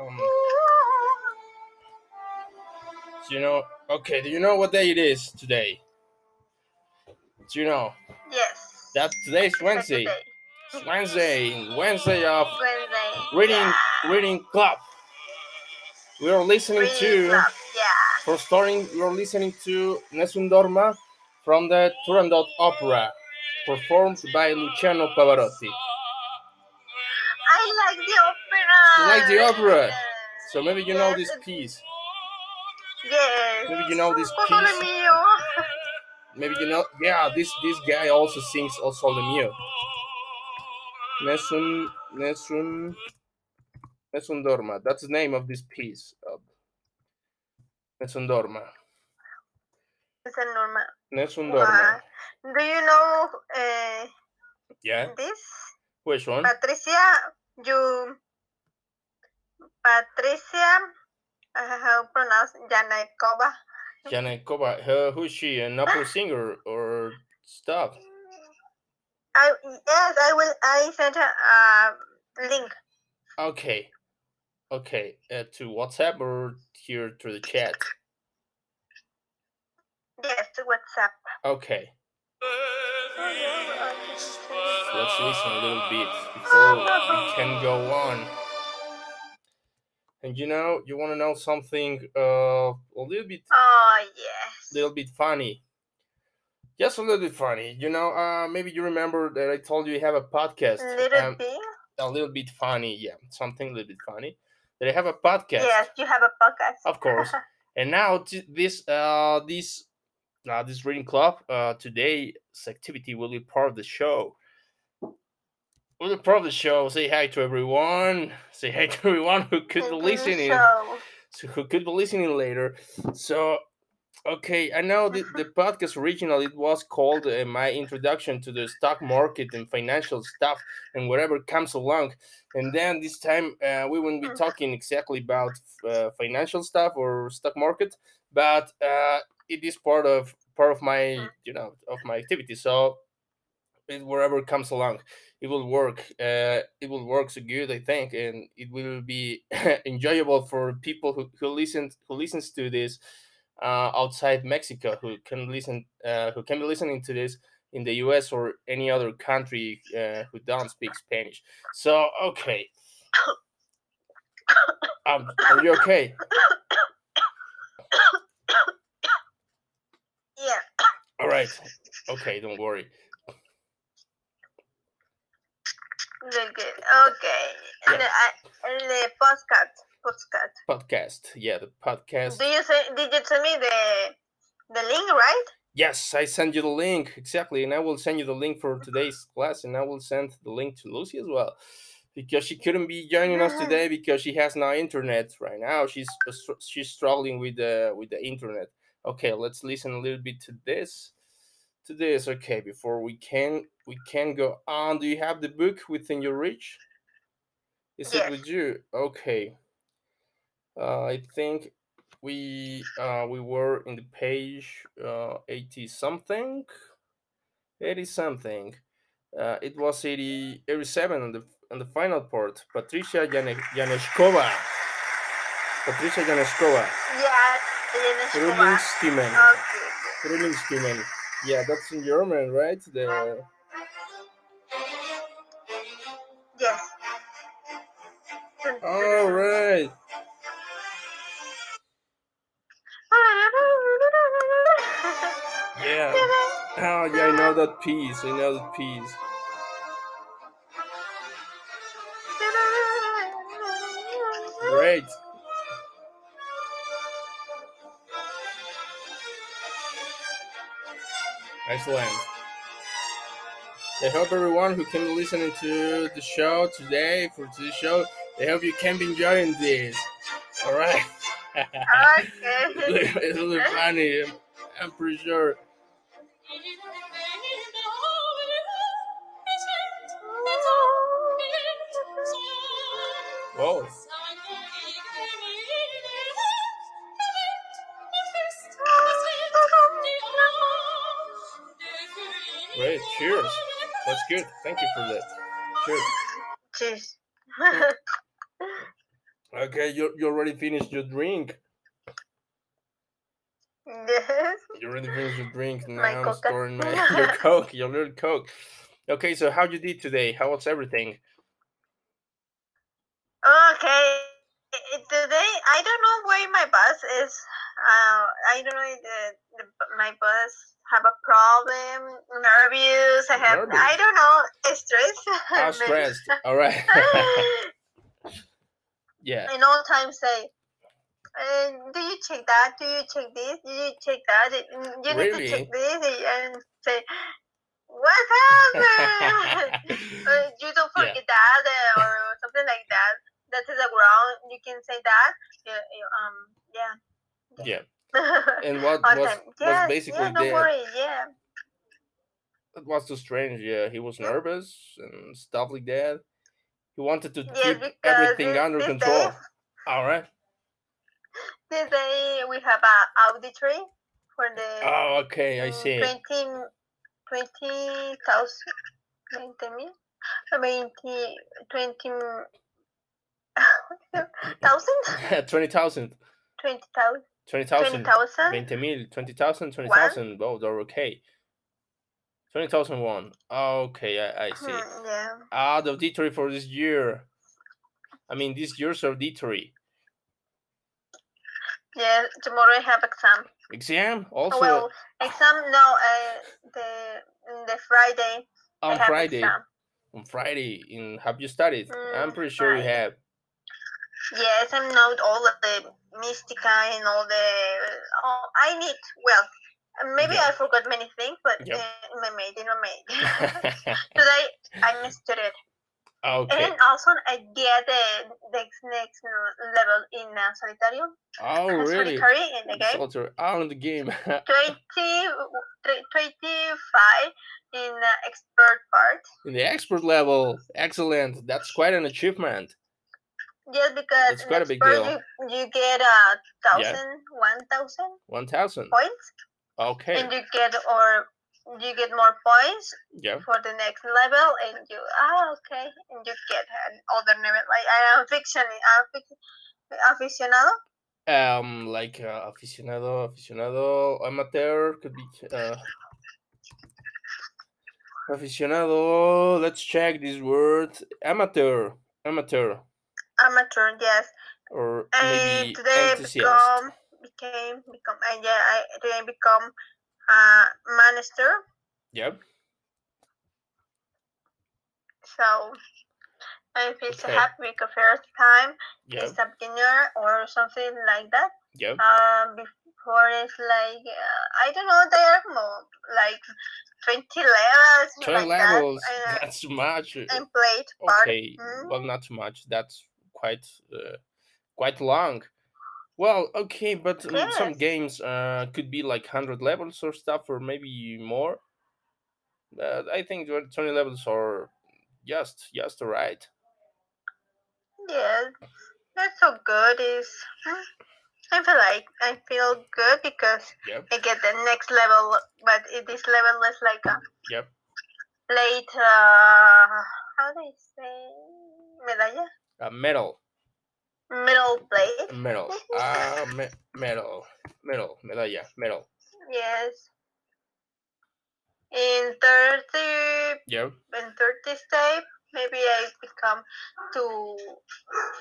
Um, do you know? Okay. Do you know what day it is today? Do you know? Yes. That today's Wednesday. It's Wednesday. Wednesday of Wednesday. reading Yeah. reading club. We are listening Reading to club, Yeah. for starting. We are listening to Nessun Dorma from the Turandot Opera, performed by Luciano Pavarotti. Like the opera? So maybe you know this piece. Yes. Maybe you know this piece. Maybe you know. Yeah, this this guy also sings O Sole Mio. Nessun Nessun Nessun Dorma. That's the name of this piece. Of Nessun Dorma. Nessun Dorma. Nessun Wow. Dorma. Do you know uh, Yeah. this? Which one? Patricia, you. Patricia, uh, how to pronounce Yanakova? Janet Koba. Her, who's she? An opera singer or stuff? I yes, I will. I sent her a uh, link. Okay. Okay. Uh, to WhatsApp or here through the chat? Yes, to WhatsApp. Okay. Let's listen a little bit before we can go on. And you know, you want to know something uh, a little bit, Oh yes. little bit funny. Just a little bit funny. You know, uh, maybe you remember that I told you I have a podcast. A Little um, bit. a little bit funny, yeah, something a little bit funny. That I have a podcast, Yes, you have a podcast. of course. and now t- this, uh, this, uh, this reading club, uh, today's activity will be part of the show. Will be part of the show. Say hi to everyone. Say hi to everyone who could be Thank listening. So, who could be listening later. So, okay, I know the, the podcast original it was called uh, my introduction to the stock market and financial stuff and whatever comes along. And then this time uh, we won't be Mm. talking exactly about uh, financial stuff or stock market, but uh, it is part of part of my Mm. you know of my activity. So it, wherever comes along it will work uh, it will work so good i think and it will be enjoyable for people who, who listen who listens to this uh, outside mexico who can listen uh, who can be listening to this in the us or any other country uh, who don't speak spanish. So okay. Um, are you okay? Yeah. all right. Okay don't worry Good. Okay. Yeah. The, uh, the podcast. Podcast. podcast yeah the podcast Do you say? Did you send me the the link, right? Yes, I send you the link exactly, and I will send you the link for today's class, and I will send the link to Lucy as well, because she couldn't be joining us today because she has no internet right now. She's uh, she's struggling with the with the internet. Okay, let's listen a little bit to this, to this. Okay, before we can we can go on. Do you have the book within your reach? Is it with you? Okay. Uh, I think we uh, we were in the page uh, 80 something 80 something uh, it was 80 87 on the on the final part patricia Jane- janečková patricia janečková Yeah. Frühlingsstimmen Okay. Yeah that's in german right the that piece i know that piece great Excellent. I hope everyone who came listening to the show today for today's show, I hope you can be enjoying this. All right. Okay. it's really funny. I'm, I'm pretty sure. Whoa. Great. Cheers. That's good. Thank you for that. Cheers. Cheers. Okay, you you already finished your drink. Yes. You already finished your drink. Now My I'm Coca. storing my your coke, your little coke. Okay, so how you did today? How was everything? Okay. i- Today I don't know why my bus is. Uh, I don't know if the, the my bus have a problem. Nervous. I have. Nervous? I don't know. Stress. Maybe. stressed. All right. yeah. and all time say, uh, "Do you check that? Do you check this? Do you check that? You need to check this." And say, "What happened? you don't Yeah. forget that, uh, or something like that. That is a ground. You can say that. Yeah, you- um, yeah." Yeah. And what was time. was Yes, basically yeah, there? worry. Yeah. It was too strange. Yeah, he was nervous and stuff like that. He wanted to Yes, keep everything this- under this control. day- All right. This day we have a auditory for the Oh, okay. I mm, see. 20 20,000 20 mil uh, 20 20 thousand Twenty thousand. 20,000 Twenty thousand. 20,000 Twenty mil. Twenty thousand. Twenty thousand. Oh, they're okay. Twenty thousand one. Okay, I, I see. Hmm, yeah Ah, the auditory for this year. I mean, this year's auditory yeah tomorrow I have exam exam also well exam no uh, the the Friday on Friday. exam. On Friday, in have you studied? I'm Mm, pretty sure you have. Yes I'm not all of the mystica and all the oh, I need well maybe Yeah. I forgot many things but Yep. uh, my maid my maid today I'm student okay. And also, I get the next next level in uh, Solitario. Oh, really? Solitary in the game. Solitaire. Oh, in the game. 20, 25 in uh, expert part. in the expert level. Excellent. That's quite an achievement. Just because in quite a big deal. You, you get a Yeah. thousand, one thousand 1,000. points, Okay. and you get or you get more points Yeah. for the next level, and you ah okay, and you get another level. Like I am fiction, aficionado. Um, like uh, aficionado, aficionado, amateur could be. Uh, aficionado. Let's check this word. Amateur, amateur, Amateur, yes. or and maybe today enthusiast. become became become and yeah I today become uh minister Yep. so I feel a Okay. happy because first time Yep. it's a beginner or something like that Yep. um before it's like uh, I don't know they are more like 20 levels Twenty like that, levels. uh, That's too much. and played part Okay. Well, Mm. not too much. That's quite uh, quite long. Well, okay, but um, some games uh, could be like hundred levels or stuff, or maybe more. But I think twen- twenty levels are just just right. Yes, that's so good. Is I feel like I feel good because Yep. I get the next level, but it, this level is like a Yep. late. Uh, how do you say medalla? Uh, metal, Middle plate. metal, uh, me- metal, metal, medalla, metal. Yes. In thirty, yeah. in thirty step, maybe I become two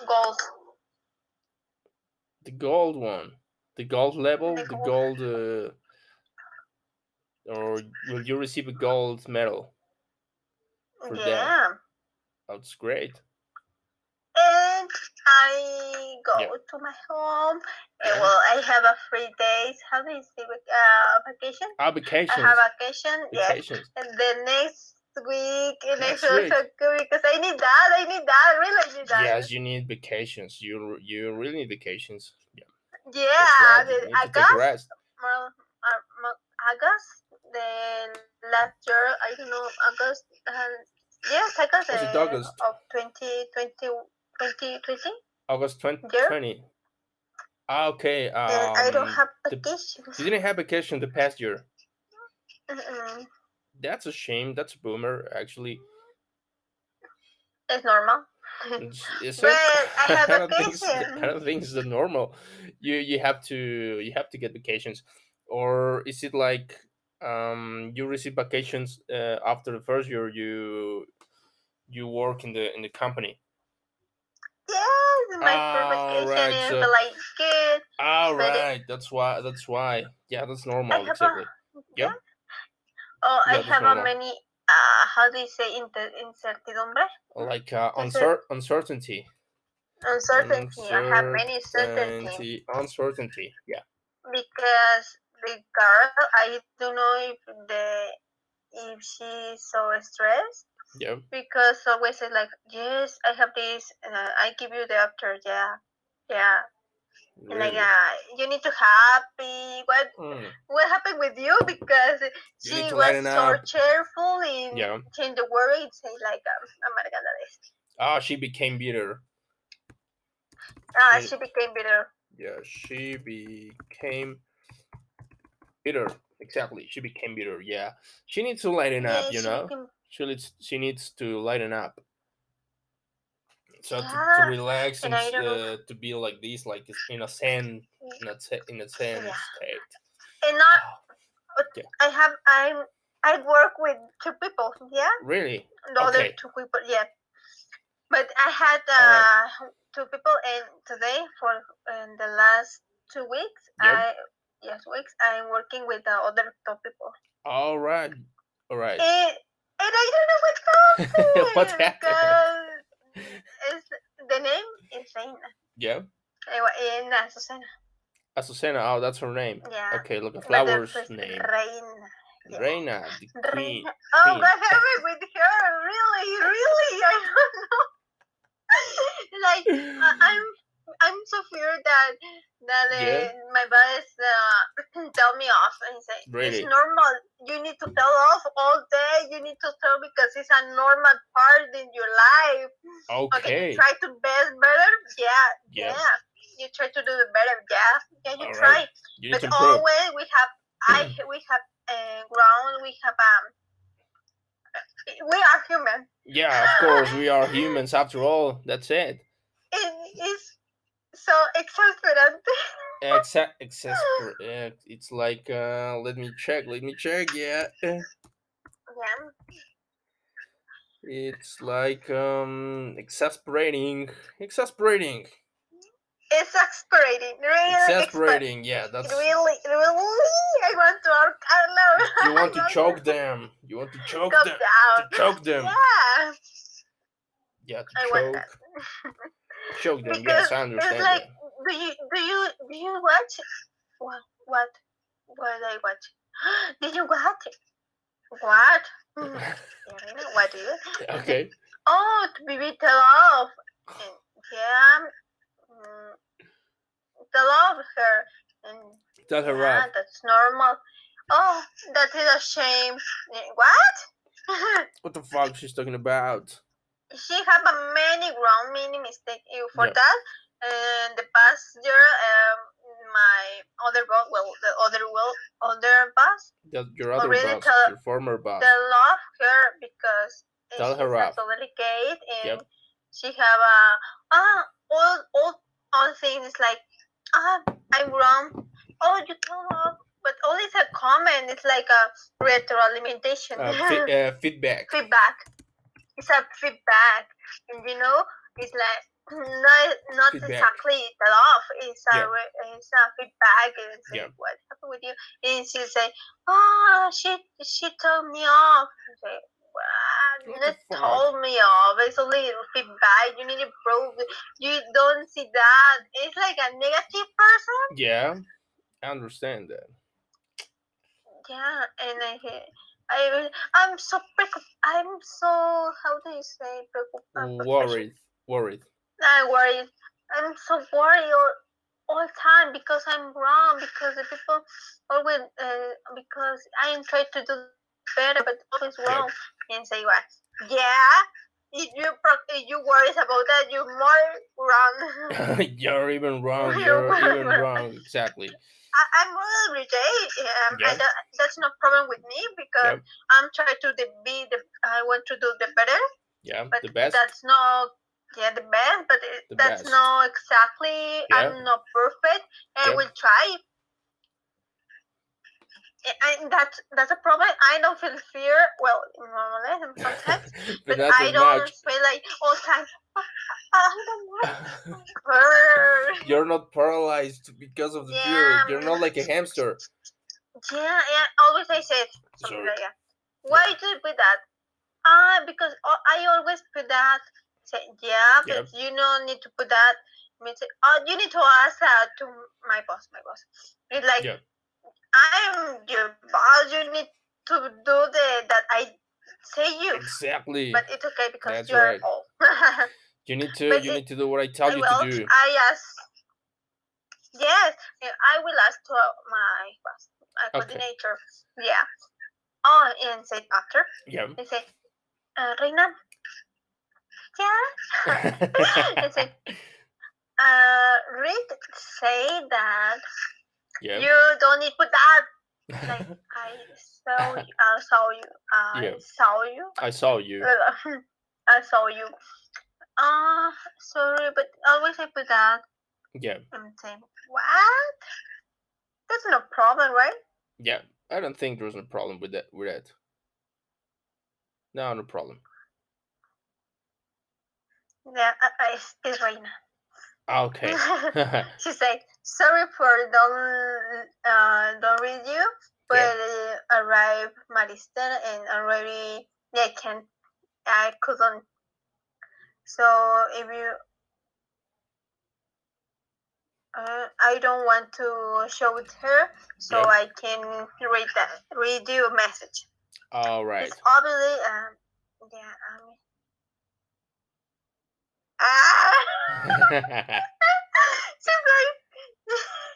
gold. The gold one, the gold level, The the gold. gold. Uh, or will you receive a gold medal? For that. yeah. That's great. And I go Yeah. to my home. Yeah. well, I have a free days. How do you say uh, vacation? Ah, I vacations. have vacation. Yes, and the next week, and I Next feel week. so good because I need that. I need that. I really need that. Yes, you need vacations. You you really need vacations. Yeah, Yeah, right. You the need to take a August, more, uh, more August. The last year, I don't know August. Uh, yes, August. Was it uh, August? of 2020, 2020. August 20, Yeah. 20. Ah, okay. Um, and I don't have the- vacation. You didn't have vacation the past year. Mm-mm. That's a shame. That's a boomer, actually. It's normal. Is it? Well, I have don't think it's the, I don't think it's the normal. You you have to you have to get vacations, or is it like um you receive vacations uh, after the first year you you work in the in the company? Yes, my All right, is so like good. all But it- that's why that's why yeah that's normal exactly. a Yeah. Oh, I Yeah, that's have a many. Uh, how do you say inter- incertidumbre? Like uh, uncer- uncertainty, Uncertainty. I have many uncertainty, uncertainty. Yeah. because the girl, I don't know if the if she's so stressed Yeah. because always say like, yes, I have this, and uh, I give you the after, yeah, yeah, and like, Really. yeah, you need to happy. What Mm, what happened with you? Because You she was so up. cheerful in Yeah. in the word. It say like, um, amargada esto. Ah, she became bitter. Ah, She- she became bitter. Yeah, she became bitter. Exactly, she became bitter. Yeah, she needs to lighten up. You know, became- she needs she needs to lighten up. So to, to relax and, and I don't know. uh, to be like this, like in a zen, in a in a zen Yeah. state. and not Oh, I have I'm I work with two people, yeah. really? The other two people, yeah. But I had uh, Alright. two people, and today for in the last two weeks, Yep. I yes weeks I'm working with the other two people. All right, all right. And, and I don't know what happened. What happened? because It's, the name is. Yeah, Eh, En Azucena. Azucena. Oh, that's her name. Yeah. Okay, look at flower's name. Reina. yeah. Reina, the queen. Reina. Oh, queen. what happened with her? Really, really, I don't know. like I'm, I'm so feared that that uh, Yeah. my boss uh, tell me off and say Really? it's normal. You need to tell off all day. You need to tell because it's a normal part in your life. Okay, Okay. you try to best better. Yeah, Yeah. yeah. You try to do it better. Yeah, yeah. You All try. right. You But always we have I we have uh, ground. We have um. We are human. Yeah, of course, we are humans after all. That's it. It is so exasperante. Exa- exasper- uh, it's like, uh, let me check, let me check. Yeah, uh, Yeah. it's like um exasperating, exasperating, Exasperating. Really exasperating. Yeah, that's. Really, really. I want to. don't know. You want to choke them. You want to choke Calm them. down. To choke them. Yeah. Yeah, to I want choke, them. Because Yes, I It's understand. like, that. do you do you do you watch? What what what did I watch? Did you watch? What? Mm, what do you? Okay. Oh, to be tell off. And, yeah. Mm, tell off her. And Tell her yeah, off. that's normal. Oh, that is a shame. What? What the fuck she's talking about? She have a many wrong many mistake eh, for Yeah. that and the past year um my other boss well the other well other boss That your other boss, tell- your former boss. they love her because Tell she's her off. totally gay and Yep. she have a ah all all all things like ah I'm wrong oh you tell off but all is a comment it's like a retroalimentation Uh, uh, feedback. feedback. It's a feedback, and you know, it's like not not Feedback. exactly the off. It's a Yeah. re- it's a feedback. And it's Yeah. like, what happened with you? And she say, oh, she she told me off. Say? Not told me off. It's only feedback. You need to prove. it. You don't see that. It's like a negative person. Yeah, I understand that. Yeah, and I I I'm so I'm so how do you say preocup- Worried, worried. I'm worried. I'm so worried all, all time because I'm wrong because the people always uh, because I am trying to do better but always wrong and say what yeah if you pro- if you worry about that you're more wrong. you're even wrong. You're even wrong. Exactly. I, I'm really reject. Um, Yeah. That's no problem with me because Yep. I'm trying to the, be the. I want to do the better, Yeah, but the best. that's not yeah the best, but it, The that's best. not exactly. Yeah. I'm not perfect, and I Yeah. will try. And that's that's a problem. I don't feel fear. Well, normally sometimes, but but I don't much. feel like all the time. I don't know. Brr. You're not paralyzed because of the Yeah, fear. You're not like a hamster. Yeah, yeah. Always I say something like that. Why do you put that? Ah, because I always put that. Say, yeah, Yeah. but you don't need to put that. Say, oh, you need to ask that to my boss. My boss. It's like Yeah. I'm your boss. You need to do the that I say you. Exactly. But it's okay because That's you're right. old. You need to but you it- need to do what I tell you well, to do. I ask. Yes, I will ask to my boss, my Okay. coordinator. Yeah. Oh, and say after. Yeah. They say, uh, Reina. Yeah. and say, uh, Rick say that yeah. you don't need put that. Like I saw, you, I saw you. I Yeah. saw you. I saw you. I saw you. Ah, sorry, but always I put that. Yeah. I'm saying, what? That's no problem, right? Yeah. I don't think there's a problem with that with that. No, no problem. Yeah, I, I, it's- it's Reina. Okay. she said, "Sorry for don't uh, don't read you, but uh, arrived Maristen and already yeah, can I couldn't. So if you, uh, I don't want to show it her, so Yeah. I can read that read you a message. All right. It's obviously um yeah I mean. Ah!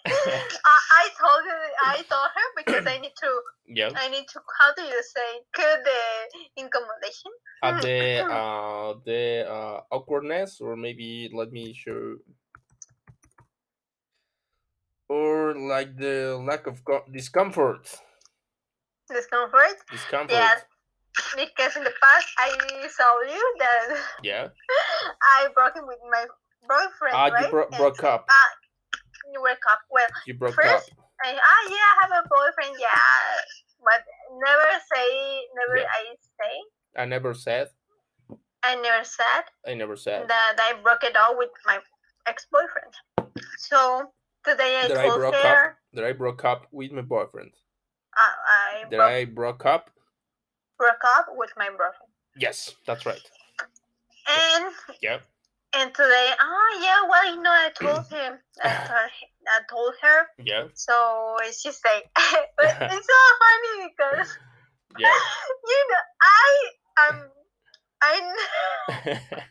I, I told her, I told her because I need to, yeah. I need to, how do you say, cure the incommodation? Uh, the uh the uh awkwardness or maybe let me show or like the lack of co- discomfort Discomfort? discomfort Yes. Because in the past I saw you that yeah I broke it with my boyfriend, ah right? you bro- And- broke up Ah, you broke up. Well, you broke up first, I, ah, yeah, I have a boyfriend, yeah. But never say, never Yeah. I say, i never said I never said i never said that I broke it up with my ex-boyfriend. So today I That I told broke up? her that i broke up with my boyfriend uh, I that broke, i broke up broke up with my brother. yes that's right And yeah and today, ah yeah, well you know I told him I told, I told her. yeah So she said, but it's so funny because yeah you know I am I.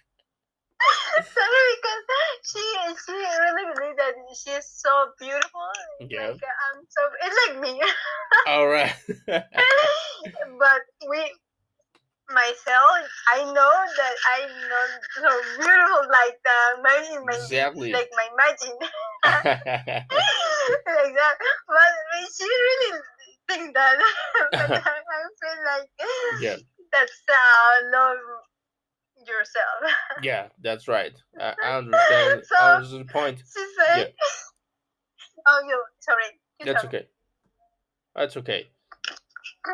Sorry, because she she really believes that she is so beautiful. Yeah. Like, I'm so it's like me. all right but we myself, I know that I'm not so beautiful like the my, my Exactly. like my imagine like that. But she really think that. but I, I feel like Yeah. that's uh love yourself. yeah that's right i, I understand So- I understand the point said, "Oh, you sorry." You that's okay that's okay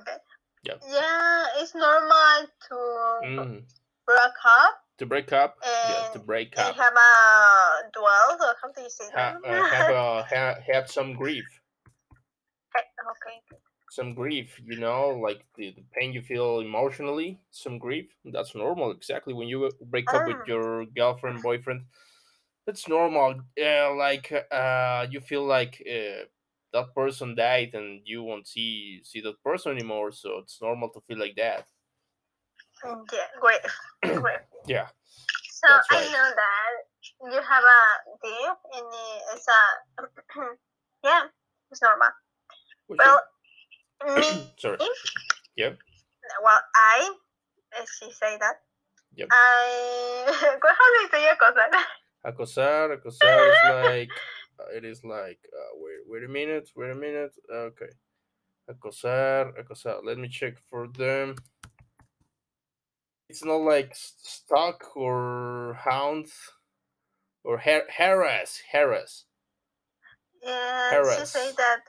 okay. Yeah. Yeah, it's normal to mm. break up to break up yeah to break up have a duel. Or how do you say ha- that? uh, have a ha- have some grief okay. Some grief you know like the, the pain you feel emotionally some grief that's normal exactly when you break up with Ah. your girlfriend boyfriend it's normal uh, like uh you feel like uh, that person died and you won't see see that person anymore so it's normal to feel like that Yeah, great. yeah So That's I know that you have a deal and it's a yeah, it's normal. Well, sorry. Yep. well I she say that Yep. I how do you say acosar? acosar acosar is like uh, it is like uh, wait wait a minute wait a minute. Okay. Acosar acosar. Let me check for them. It's not like stock or hound or har- harass harass Yeah, she say that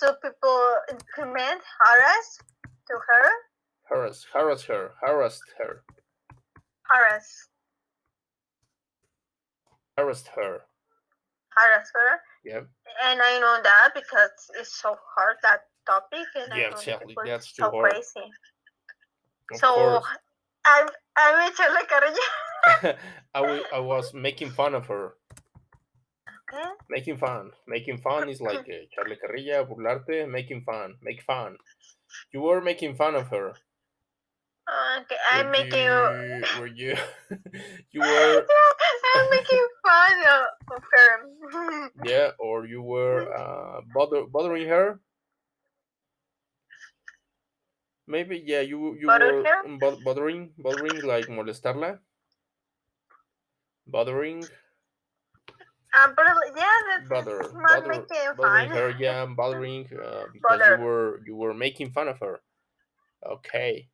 two people implement harass to her. harass harass her harassed her Harass. harassed her Harass her. yeah And I know that because it's so hard that topic and Yeah, exactly. That's too so hard. crazy. of so course I'm I'm Charlie Carrillo. I, I was making fun of her Making fun making fun is like uh, Charlie Carrilla burlarte making fun make fun you were making fun of her Okay, I'm Were making you. were you you were I'm making fun of, of her. yeah or you were uh bother, bothering her maybe yeah you you were her? bo- bothering bothering like molestarla bothering um, but yeah, that's bother not bother making bothering fun. her yeah bothering uh, because Bother. you were you were making fun of her okay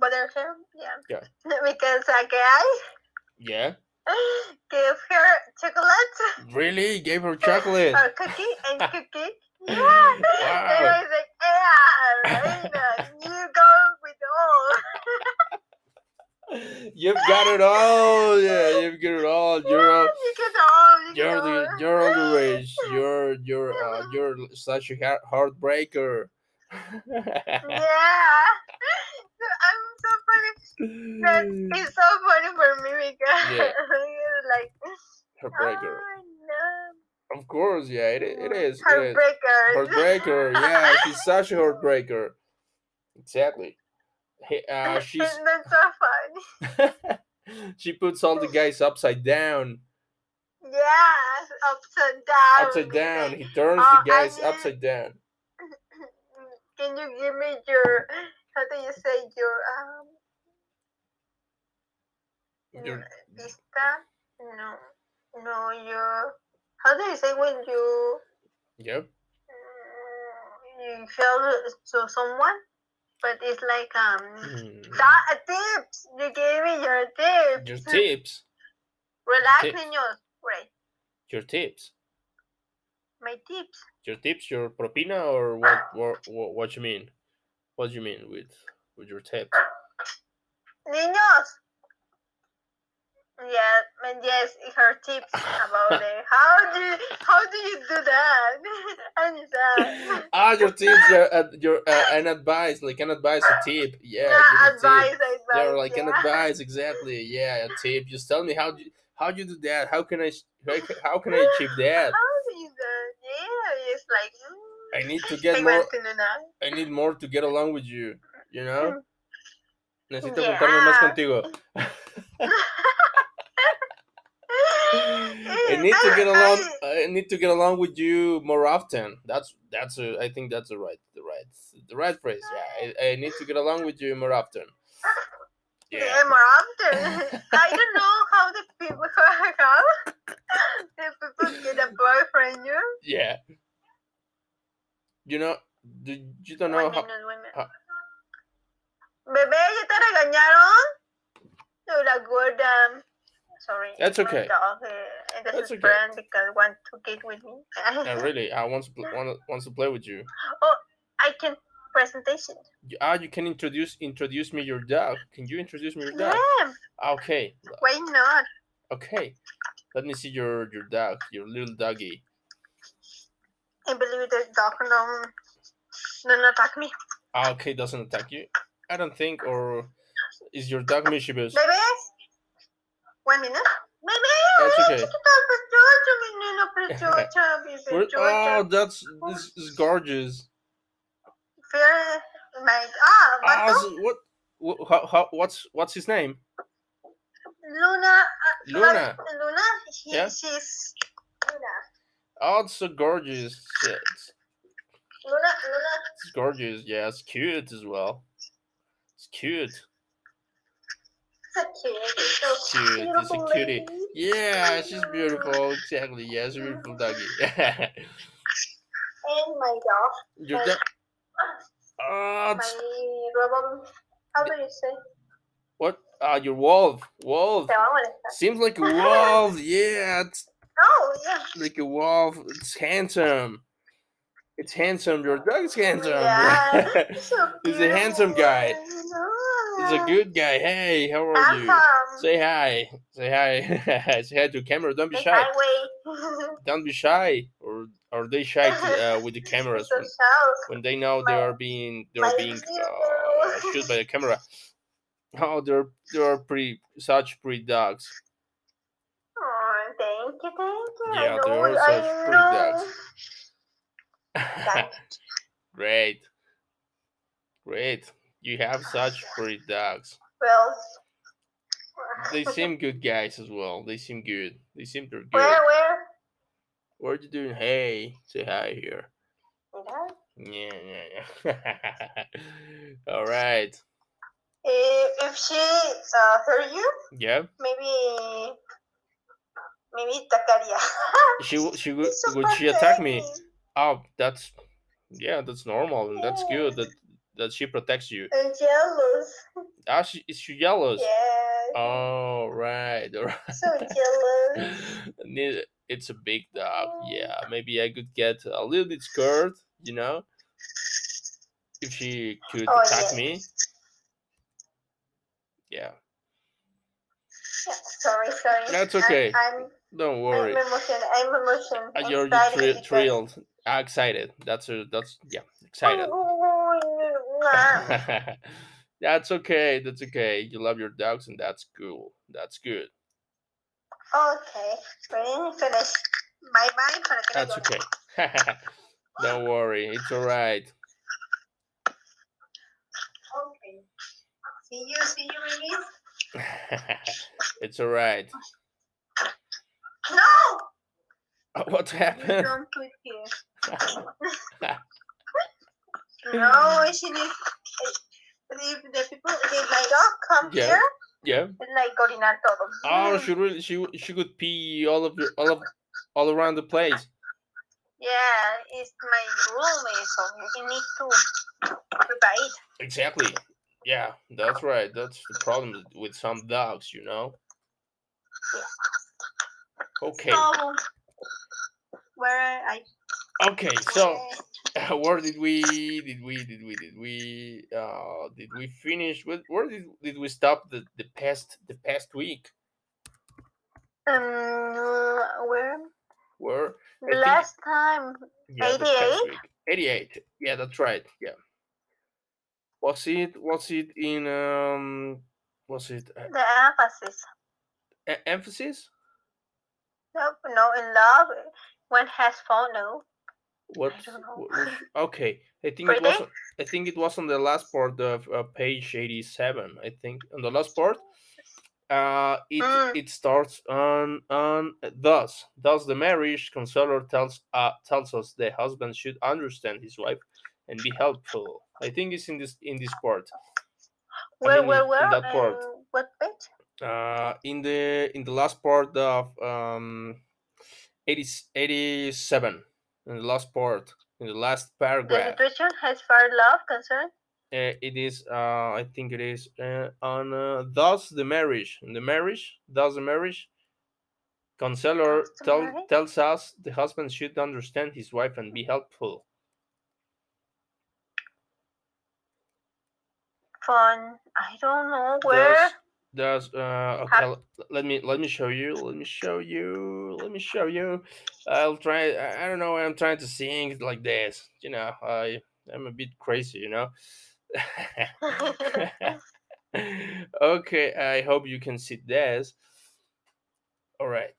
Bother her, yeah. Yeah. because a guy yeah gave her chocolate really gave her chocolate or cookie and cookie. Yeah. And I was like, yeah, go with all. You've got it all yeah you've got it all you're all you get all. You You're the you're all the rage. You're you're uh, you're such a heart- heartbreaker. Yeah. I'm so funny. That it's so funny for me because Yeah. it's like heartbreaker. Oh, no. Of course, yeah, it, it is. It is. Heartbreaker. Yeah, she's such a heartbreaker. Exactly. Uh, she's That's so funny. she puts all the guys upside down. Yes, upside down. Upside down. He turns Oh, the guys mean- upside down. Can you give me your how do you say your um Your- vista? No, no, your how do you say when you Yep. mm, you feel to someone, but it's like um Mm. that tips. You gave me your tips. Your tips. Relax, tips. niños. Right, Your tips. my tips. Your tips. Your propina or what? What? What, what you mean? What do you mean with with your tips? Niños. Yeah, and yes, her tips about it. How do you, how do you do that? and that. ah, your tips. Your uh, your uh, an advice, like an advice, a tip. Yeah, Yeah, give a tip. advice, advice. Yeah, like an advice, exactly. Yeah, a tip. Just tell me how do you, how you do that. How can I how how can I achieve that? How do you do that? Yeah, it's like. mm, I need to get more. want to know that. I need more to get along with you. You know. Necesito Yeah. juntarme más contigo. I need to get along. I need to get along with you more often. That's that's a. I think that's the right the right the right phrase. Yeah, I, I need to get along with you more often. Yeah, Yeah. more often. I don't know how the people how the people get a boyfriend. You Yeah. You know. Do, you don't know how. minute. how- Bebé, ¿ya te regañaron? No, la gorda. Sorry. That's okay. Dog, uh, That's That's okay. friend because want to get with me. Yeah, really, I want to want wants to play with you. Oh, I can presentation. You- Ah, you can introduce introduce me your dog. Can you introduce me your dog? Yeah, Okay, why not? okay. Let me see your your dog, your little doggy. I believe the dog don't, don't attack me. Ah, okay, doesn't attack you. I don't think, or is your dog mischievous? Bebé, one minute. Bebé, That's ay, okay. chiquita, preciosa, mi nena preciosa, mi Where- preciosa. oh, that's this is gorgeous. Fear my ah, Ah, so what? wh- How, how, what's what's his name? Luna. uh, Luna. Luna, he, Yeah. she's Luna. Oh, it's so gorgeous. Shit. Luna, Luna. It's gorgeous. Yeah, it's cute as well. It's cute. So cute. she's so Cute, it's a cutie. Yeah, she's beautiful. Exactly. Yeah, it's a beautiful doggy. And my dog, your dog. Oh, my. How do you say? What? Ah, your wolf. Wolf. Te va a molestar. Seems like a wolf. Yeah, it's Oh, yeah. like a wolf. It's handsome. It's handsome. Your dog's handsome. Yeah. So He's a handsome guy. He's a good guy. Hey, how are I'm you? Say hi. Say hi. Say hi to camera. Don't be shy. Don't be shy. Or are they shy to, uh, with the cameras so when, when they know they are being they are being uh, shoot by the camera? Oh, they're they're pretty such pretty dogs. Oh, thank you, thank you. Yeah, they are I such pretty know. dogs. Great. Great. You have such pretty dogs. Well, They seem good guys as well. They seem good. They seem they're good. where, where? What are you doing? Hey, say hi here. Mira. Yeah, yeah, yeah. All right. If she uh, heard you, Yeah. maybe, maybe atacaría. She she would so would she attack me? Oh, that's yeah, that's normal and that's good that that she protects you. I'm jealous. Ah, she is she jealous? Yeah, Oh, right. all right. so jealous. It's a big dog. Yeah, maybe I could get a little bit scared, you know, if she could Oh, attack yeah. me. Yeah, Yeah, sorry, sorry. That's I'm- okay. I'm, don't worry. I'm, emotional. I'm emotional. Uh, You're, you're because- thrilled, ah, excited. That's a, that's yeah, excited. Mwah. that's okay. That's okay. You love your dogs, and that's cool. That's good. okay? Finish. Bye bye. That's okay. don't worry. It's all right. Okay. See you, see you, it's all right. No! What happened? Don't put here. no, mm-hmm. she needs. If the people, if my dog come Yeah. here, Yeah. it's like orinar todo. Oh, mm. she really she she could pee all of your all of all around the place. Yeah, it's my roommate, so you need to prepare it. Exactly. Yeah, that's right. That's the problem with- some dogs, you know. Okay. So, where I Okay. So where- where did we did we did we did we uh did we finish with where did did we stop the the past the past week? um where Where the last time yeah, 88 88 Yeah, that's right. Yeah. Was it was it in um was it uh, the emphasis. e- emphasis? No, no, in love. When has phone? No. What? don't know. wh- which- okay, I think it was. I think it was on the last part of uh, page eighty-seven. I think on the last part. Uh, it Mm. it starts on on thus thus the marriage counselor tells uh tells us the husband should understand his wife and be helpful. I think it's in this in this part. I Where, mean, where, in- where? in that part. Uh, what page? Uh, in the in the last part of um 80, 87 in the last part in the last paragraph. The situation has far love concern. uh, it is uh, i think it is uh, on uh, thus the marriage in the marriage thus the marriage counselor tell, marriage? tells us the husband should understand his wife and be helpful Fun. I don't know where. Thus, thus uh, okay let me let me show you let me show you let me show you i'll try i, I don't know i'm trying to sing like this you know i i'm a bit crazy you know okay, I hope you can see this. All right.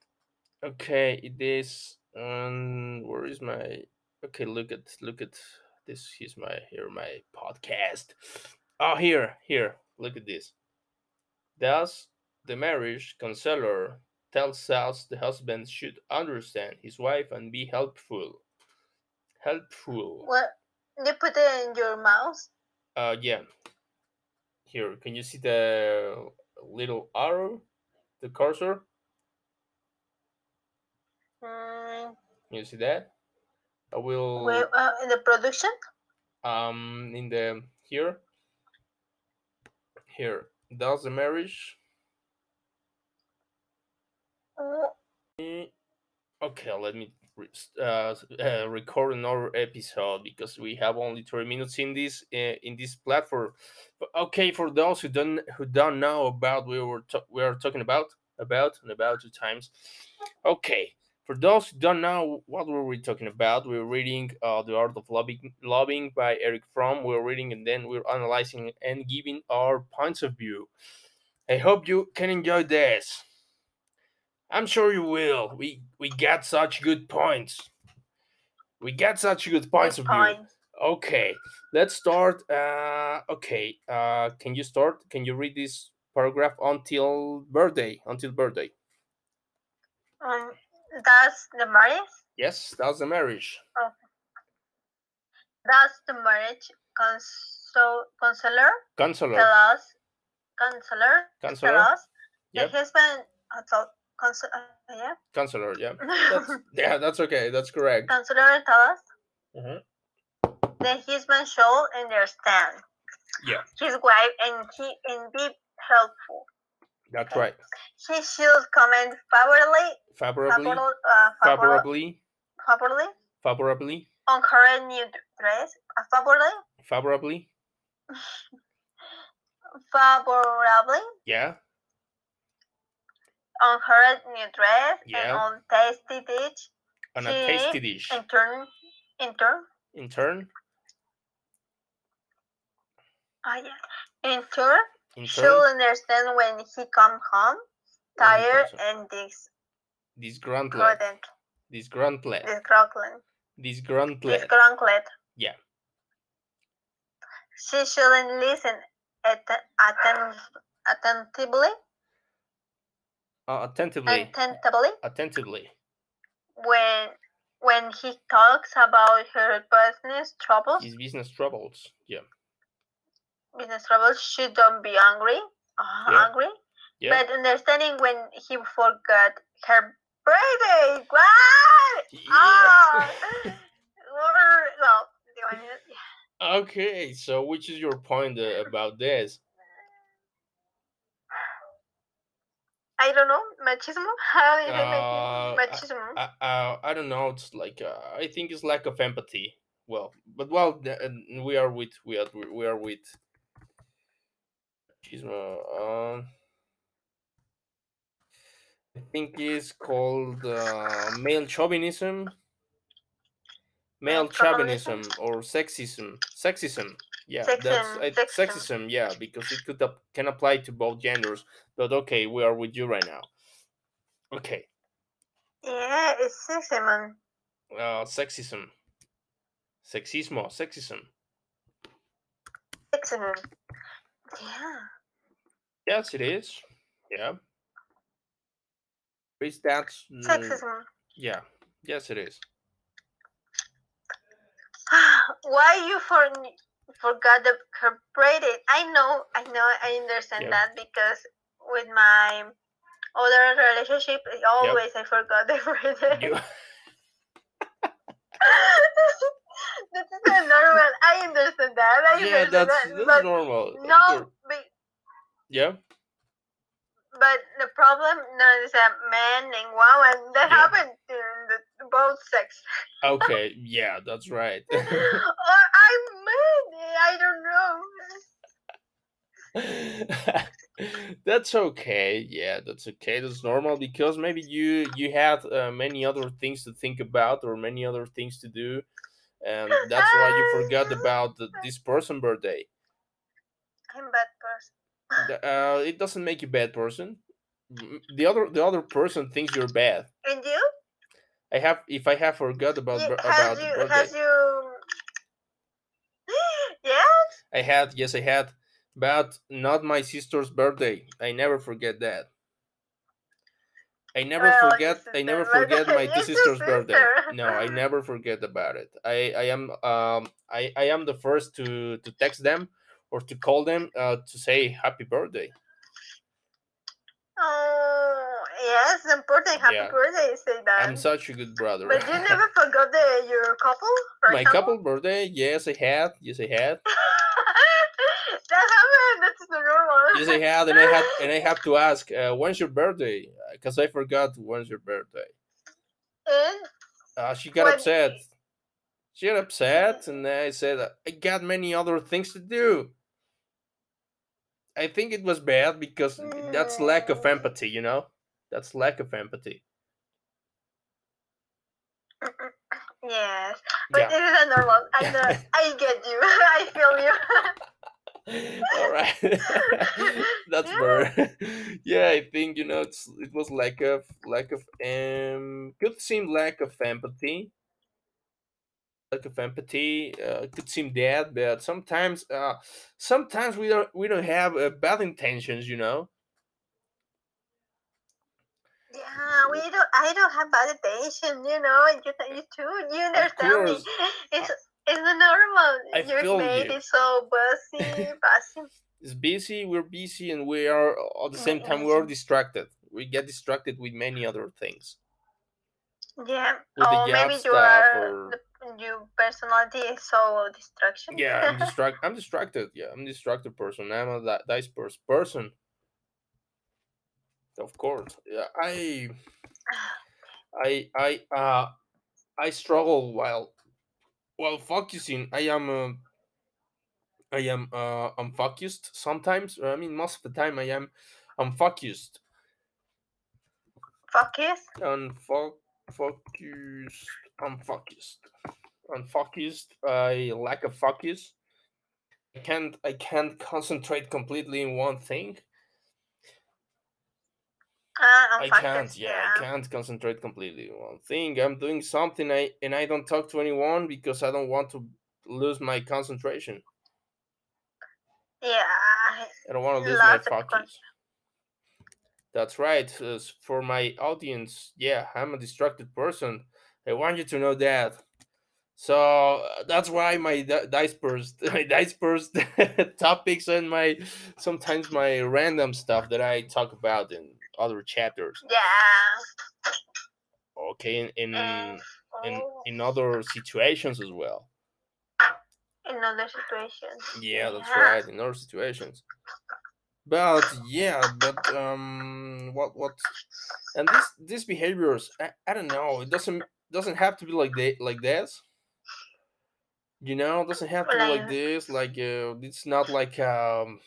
Okay, it is. Um, where is my? Okay, look at look at this. Here's my here my podcast. Oh, here here. Look at this. Thus, the marriage counselor tells us the husband should understand his wife and be helpful. Helpful. what? You put it in your mouth. Uh, yeah. Here, can you see the little arrow, the cursor? Mm, you see that? I will where, uh, in the production. um in the here here Does the marriage? Eh, Okay, let me uh, uh, record another episode because we have only three minutes in this uh, in this platform. But okay, for those who don't who don't know about we were we are talking about about and about two times. Okay, for those who don't know what were we talking about, we are reading uh, the art of lobbying, lobbying by Erich Fromm. We are reading and then we are analyzing and giving our points of view. I hope you can enjoy this. I'm sure you will. We we got such good points. We got such good points good of view. Okay, let's start. Uh, okay, uh, can you start? Can you read this paragraph until birthday? Until birthday. Um, does the marriage Yes, that's the marriage. does the marriage console counselor Counselor. tell us counselor tell Counselor. us Yep. the husband uh, tell, uh, yeah Counselor. Yeah. That's yeah. That's okay. That's correct. counselor tell us Mhm. the husband should understand Yeah. his wife and he and be helpful. That's right. He should comment favorably, Favorably. favorably, uh, favorably, Favorably. favorably Favorably. on current new dress, uh, favorably, Favorably. favorably Yeah. on current new dress and Yeah. on tasty dish. On a tasty dish. In turn, in turn, In turn. ah yeah, in turn, She'll understand when he come home he tired comes home. and dis This gruntlet. Disgruntled. disgruntled, Disgruntled. disgruntled. Yeah. She shouldn't listen atten- atten- attentively, Uh, attentively. attentively Attentively. when when he talks about her business troubles. His business troubles. Yeah. Business troubles. She don't be angry, uh, Yeah. angry, Yeah. but understanding when he forgot her birthday. What? Ah! Or- well, do I need it? Yeah. Okay, so which is your point uh, about this? I don't know. Machismo? How is it Uh, machismo? I, uh, I don't know. It's like uh, I think it's lack of empathy. Well, but well, we are with we are we are with. Machismo. Um, I think it's called uh, male chauvinism. Male chauvinism? or sexism. Sexism. Yeah, that's Sexism, sexism. sexism. Yeah, because it could can apply to both genders. But okay, we are with you right now. Okay, yeah, it's sexism. uh, sexism. Sexismo, sexism. Sexism. Yeah. Yes, it is. Yeah. Is that? mm, Sexism. Yeah. Yes, it is. Why you for forgot the her? I know, I know, I understand Yep. that because with my other relationship, always I forgot the birthday. You, That's not normal. I understand that. I yeah, understand that's that. that's normal. no, but, Yeah. but the problem now is a man and woman. That Yeah. happened to the, both sex. Okay. Yeah, that's right. or I'm man. I don't know. that's okay. Yeah, that's okay. That's normal because maybe you you had uh, many other things to think about or many other things to do, and that's why you forgot about the, this person birthday. I'm a bad person. Th- Uh, it doesn't make you bad person. The other the other person thinks you're bad. And you? I have if I have forgot about you about you birthday. has you? yes. I had yes I had, but not my sister's birthday. I never forget that. I never Well, forget. I never forget my sisters' birthday. No, I never forget about it. I I am um I I am the first to to text them or to call them uh to say happy birthday. Oh yes, important. Happy Yeah. birthday. Say that. I'm such a good brother. but you never forgot the your couple. My example? couple birthday. Yes, I had. Yes, I had. that happened. That's so normal. You say yeah, and I had and I have to ask, uh, when's your birthday? Because I forgot when's your birthday. And Uh, she got upset. She got upset, and I said, I got many other things to do. I think it was bad because that's lack of Mm. empathy, you know? That's lack of empathy. yes, but Yeah. this is a normal. I know. I get you. I feel you. All right, that's better. yeah, I think you know it's it was lack of lack of um could seem lack of empathy. Lack of empathy uh, could seem that, but sometimes uh sometimes we don't we don't have uh, bad intentions, you know. Yeah, we don't. I don't have bad attention. You know, you, you too. You understand me. It's it's normal. I Your feel mate you. is so busy, busy. It's busy, we're busy, and we are at the same time we're distracted. We get distracted with many other things. Yeah. With or maybe you are. or- The, your personality is so distraction. Yeah, I'm distract. I'm distracted. Yeah, I'm a distracted person. I'm a di- dice pers- person. Of course. Yeah, I, I, I, uh, I struggle while, while focusing. I am, uh, I am, uh, I'm focused sometimes. I mean, most of the time, I am, I'm focused. Focus. Unfo- focused. I'm focused. Unfocused. I lack of focus. I can't. I can't concentrate completely in one thing. Uh, I can't. Yeah, I can't concentrate completely on one thing. I'm doing something. I and I don't talk to anyone because I don't want to lose my concentration. Yeah. I don't want to lose my Lots of con- focus. That's right. uh, For my audience, yeah, I'm a distracted person. I want you to know that. So uh, that's why my di- dice burst, my dice burst topics and my sometimes my random stuff that I talk about in other chapters. Yeah. Okay, in in And in, oh, in other situations as well. in other situations. Yeah, that's right. In other situations. But yeah, but um, what what, and this these behaviors, I, I don't know. It doesn't doesn't have to be like that like this. You know, it doesn't have to be like this. Like uh, it's not like um,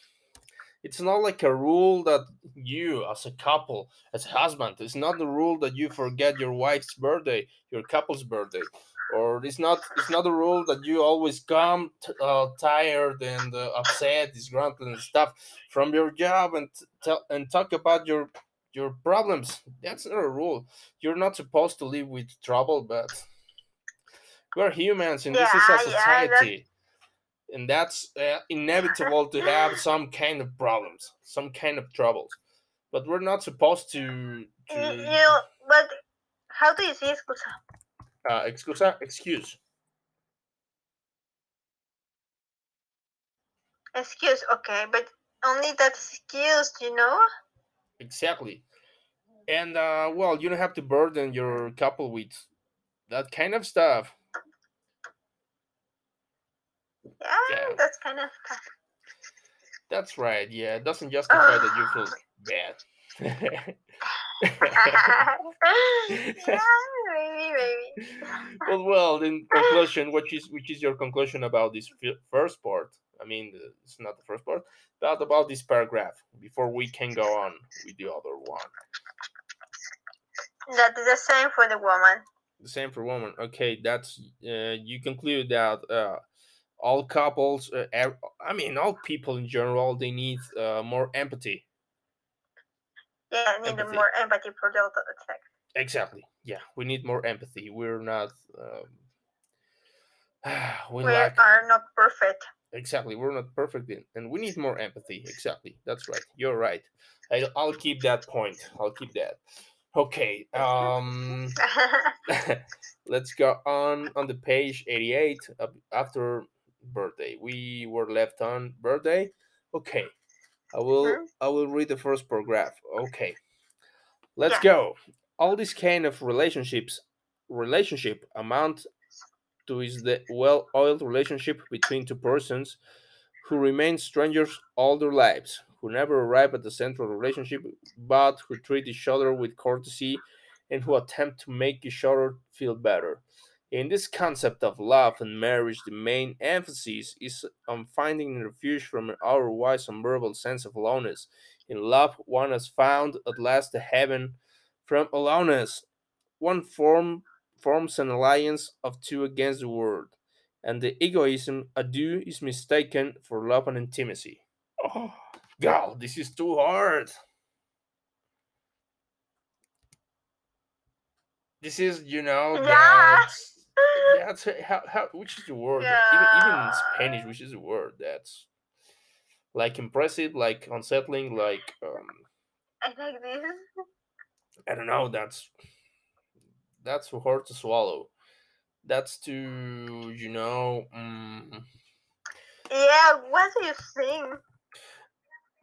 it's not like a rule that you as a couple, as a husband, it's not the rule that you forget your wife's birthday, your couple's birthday, or it's not it's not a rule that you always come t- uh, tired and uh, upset, disgruntled and stuff from your job and t- tell and talk about your your problems. That's not a rule. You're not supposed to live with trouble, but we're humans and this is Yeah, a yeah, society. And that's uh, inevitable to have some kind of problems, some kind of troubles. But we're not supposed to. You, to you, but how do you say excusa? uh, excusa, excuse. Excuse, okay, but only that excuse, you know? Exactly. And uh, well, you don't have to burden your couple with that kind of stuff. Yeah, Yeah. that's kind of. That's right. Yeah, it doesn't justify that you feel bad. yeah, maybe, maybe. well, well, in conclusion, which is which is your conclusion about this fi- first part? I mean, it's not the first part, but about this paragraph before we can go on with the other one. That is the same for the woman. The same for woman. Okay, that's uh, you conclude that uh, all couples, uh, I mean, all people in general, they need uh, more empathy. Yeah, need Empathy. more empathy for the other sex. Exactly. Yeah, we need more empathy. We're not. Um, we We lack are not perfect. Exactly. We're not perfect, in, and we need more empathy. Exactly. That's right. You're right. I, I'll keep that point. I'll keep that. Okay. Um. let's go on on the page 88 uh, after birthday we were left on birthday okay i will Mhm. i will read the first paragraph okay let's Yeah. go all these kind of relationships relationship amount to is the well-oiled relationship between two persons who remain strangers all their lives, who never arrive at the central relationship, but who treat each other with courtesy and who attempt to make each other feel better. In this concept of love and marriage, the main emphasis is on finding refuge from an otherwise unbearable sense of aloneness. In love, one has found at last the heaven from aloneness. One form forms an alliance of two against the world, and the egoism à deux is mistaken for love and intimacy. Oh, God, this is too hard. This is, you know, Yeah. that's that's how, how which is the word even even in Spanish, which is the word that's like impressive, like unsettling, like um, I like this. I don't know. That's that's hard to swallow. That's to you know. Um, Yeah, what do you think?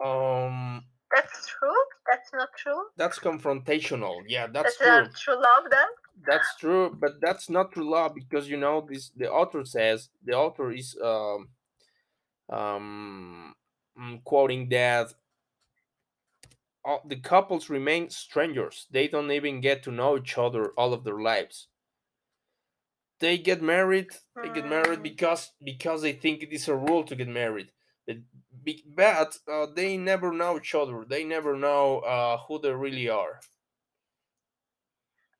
um, That's true? That's not true? that's confrontational. Yeah, that's That's true. true love then? That's true, but that's not true love because you know this. The author says the author is um um mm, quoting that all, the couples remain strangers. They don't even get to know each other all of their lives. They get married. They get married Mm. because because they think it is a rule to get married. But, but uh, they never know each other. They never know uh, who they really are.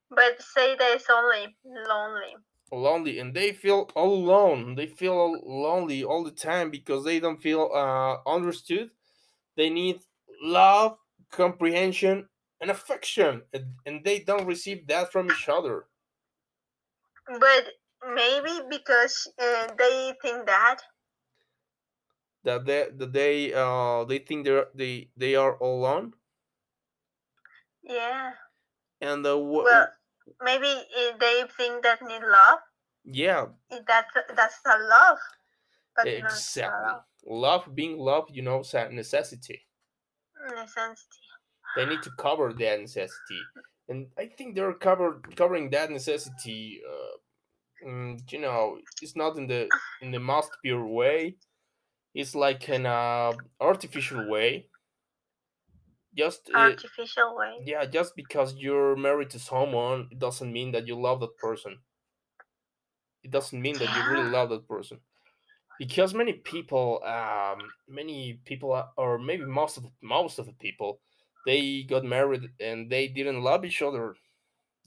But say that it's only lonely. lonely and they feel all alone they feel lonely all the time because they don't feel uh, understood they need love comprehension and affection and, and they don't receive that from each other But maybe because uh, they think that. that they that they uh they think they're they they are all alone Yeah. and uh, Well, maybe uh, they think that need love. yeah eh, That's that's a love. But exactly love. love being love you know a necessity Necessity. they need to cover that necessity. And i think they're covered covering that necessity uh, mm, you know it's not in the in the most pure way. It's like an uh, artificial way. Just uh, Artificial way. yeah just because you're married to someone it doesn't mean that you love that person. It doesn't mean that you really love that person because many people um many people are- or maybe most of the, most of the people they got married and they didn't love each other.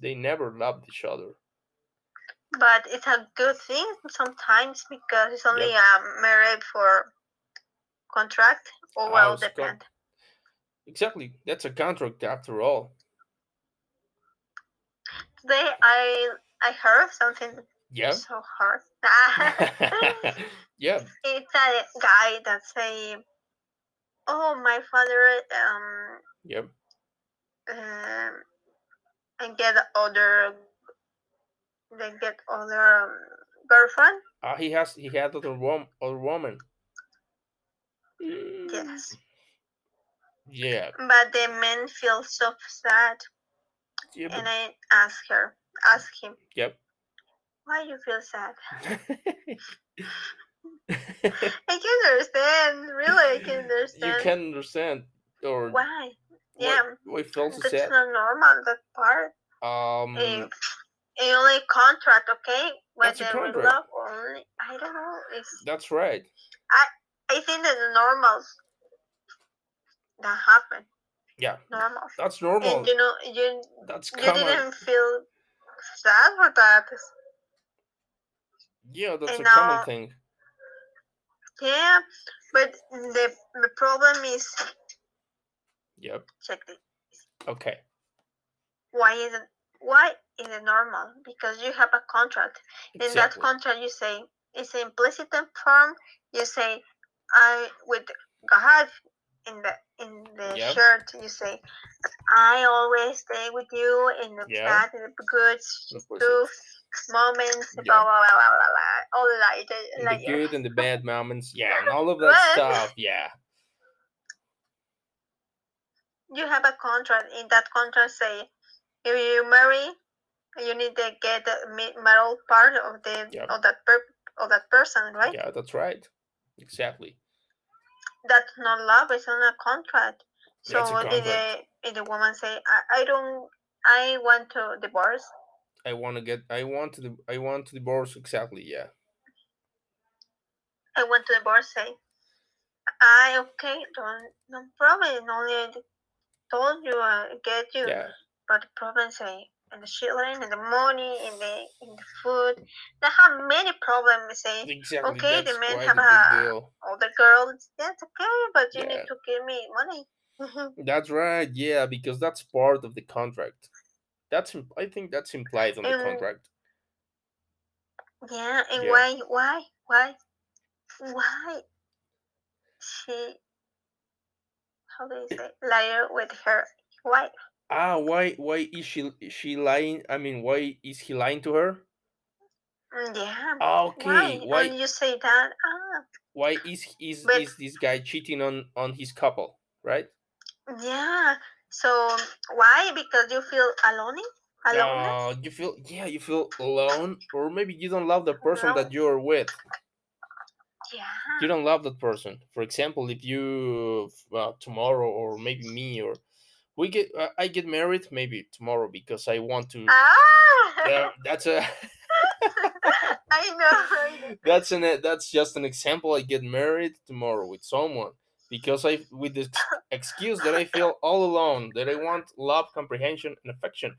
They never loved each other. But it's a good thing sometimes because it's only Yep. um, married for contract. Or Ah, well it's con- depend. exactly. That's a contract after all. Today I I heard something yeah. so hard. yeah. It's a guy that say, "Oh, my father um yep. um and get other they get other um, girlfriend." Ah, he has he had other wom- other woman. Mm, Yes, yeah. But the man feels so sad, yeah and I ask her, ask him, yep "Why you feel sad?" I can understand, really, I can understand. you can understand or Why? Yeah, we felt so that's sad not normal. That part. um If it only contract, okay, but That's a contract. love only, I don't know. It's that's right I think that the normals that happen, yeah normal. that's normal And you know, you that's you common didn't feel sad for that. Yeah that's and a common now- thing Yeah, but the the problem is yep check this. okay Why is it why is it normal? Because you have a contract. In that contract, you say it's an implicit form. You say I with God in the in the Yep. shirt. You say I always stay with you in the Yeah. bad and the good stuff, moments, Yeah. blah blah blah blah blah, blah all like that. and Like the good and the bad moments. Yeah and all of that But- stuff. Yeah. You have a contract. In that contract, say if you marry, you need to get the middle part of the of that per- of that person, right? yeah that's right. Exactly. That's not love. It's not a contract. So That's a if the if the woman say I, I don't i want to divorce I want to get. I want to. I want to divorce. Exactly. Yeah. i want to divorce say i okay don't no problem only I told you uh, get you Yeah. but the problem say and the children in the money in the in the food they have many problems say Exactly. Okay, the men have a all the girls that's okay but you Yeah. need to give me money That's right. Yeah, because that's part of the contract. That's. I think that's implied on the Um, contract. yeah and Yeah. why why why why she how do you say liar with her wife Ah, why? Why is she? She lying? I mean, why is he lying to her? Mm, yeah Ah, Okay. why Why? you say that ah Why is is But- is this guy cheating on on his couple? Right. yeah so why because you feel alone alone Uh, you feel yeah, you feel alone, or maybe you don't love the person that you're with. yeah You don't love that person. For example, if you uh, tomorrow, or maybe me, or we get, uh, I get married maybe tomorrow because I want to. ah Yeah, that's a I know, know. that's an that's just an example. I get married tomorrow with someone because I with the excuse that I feel all alone, that I want love, comprehension, and affection,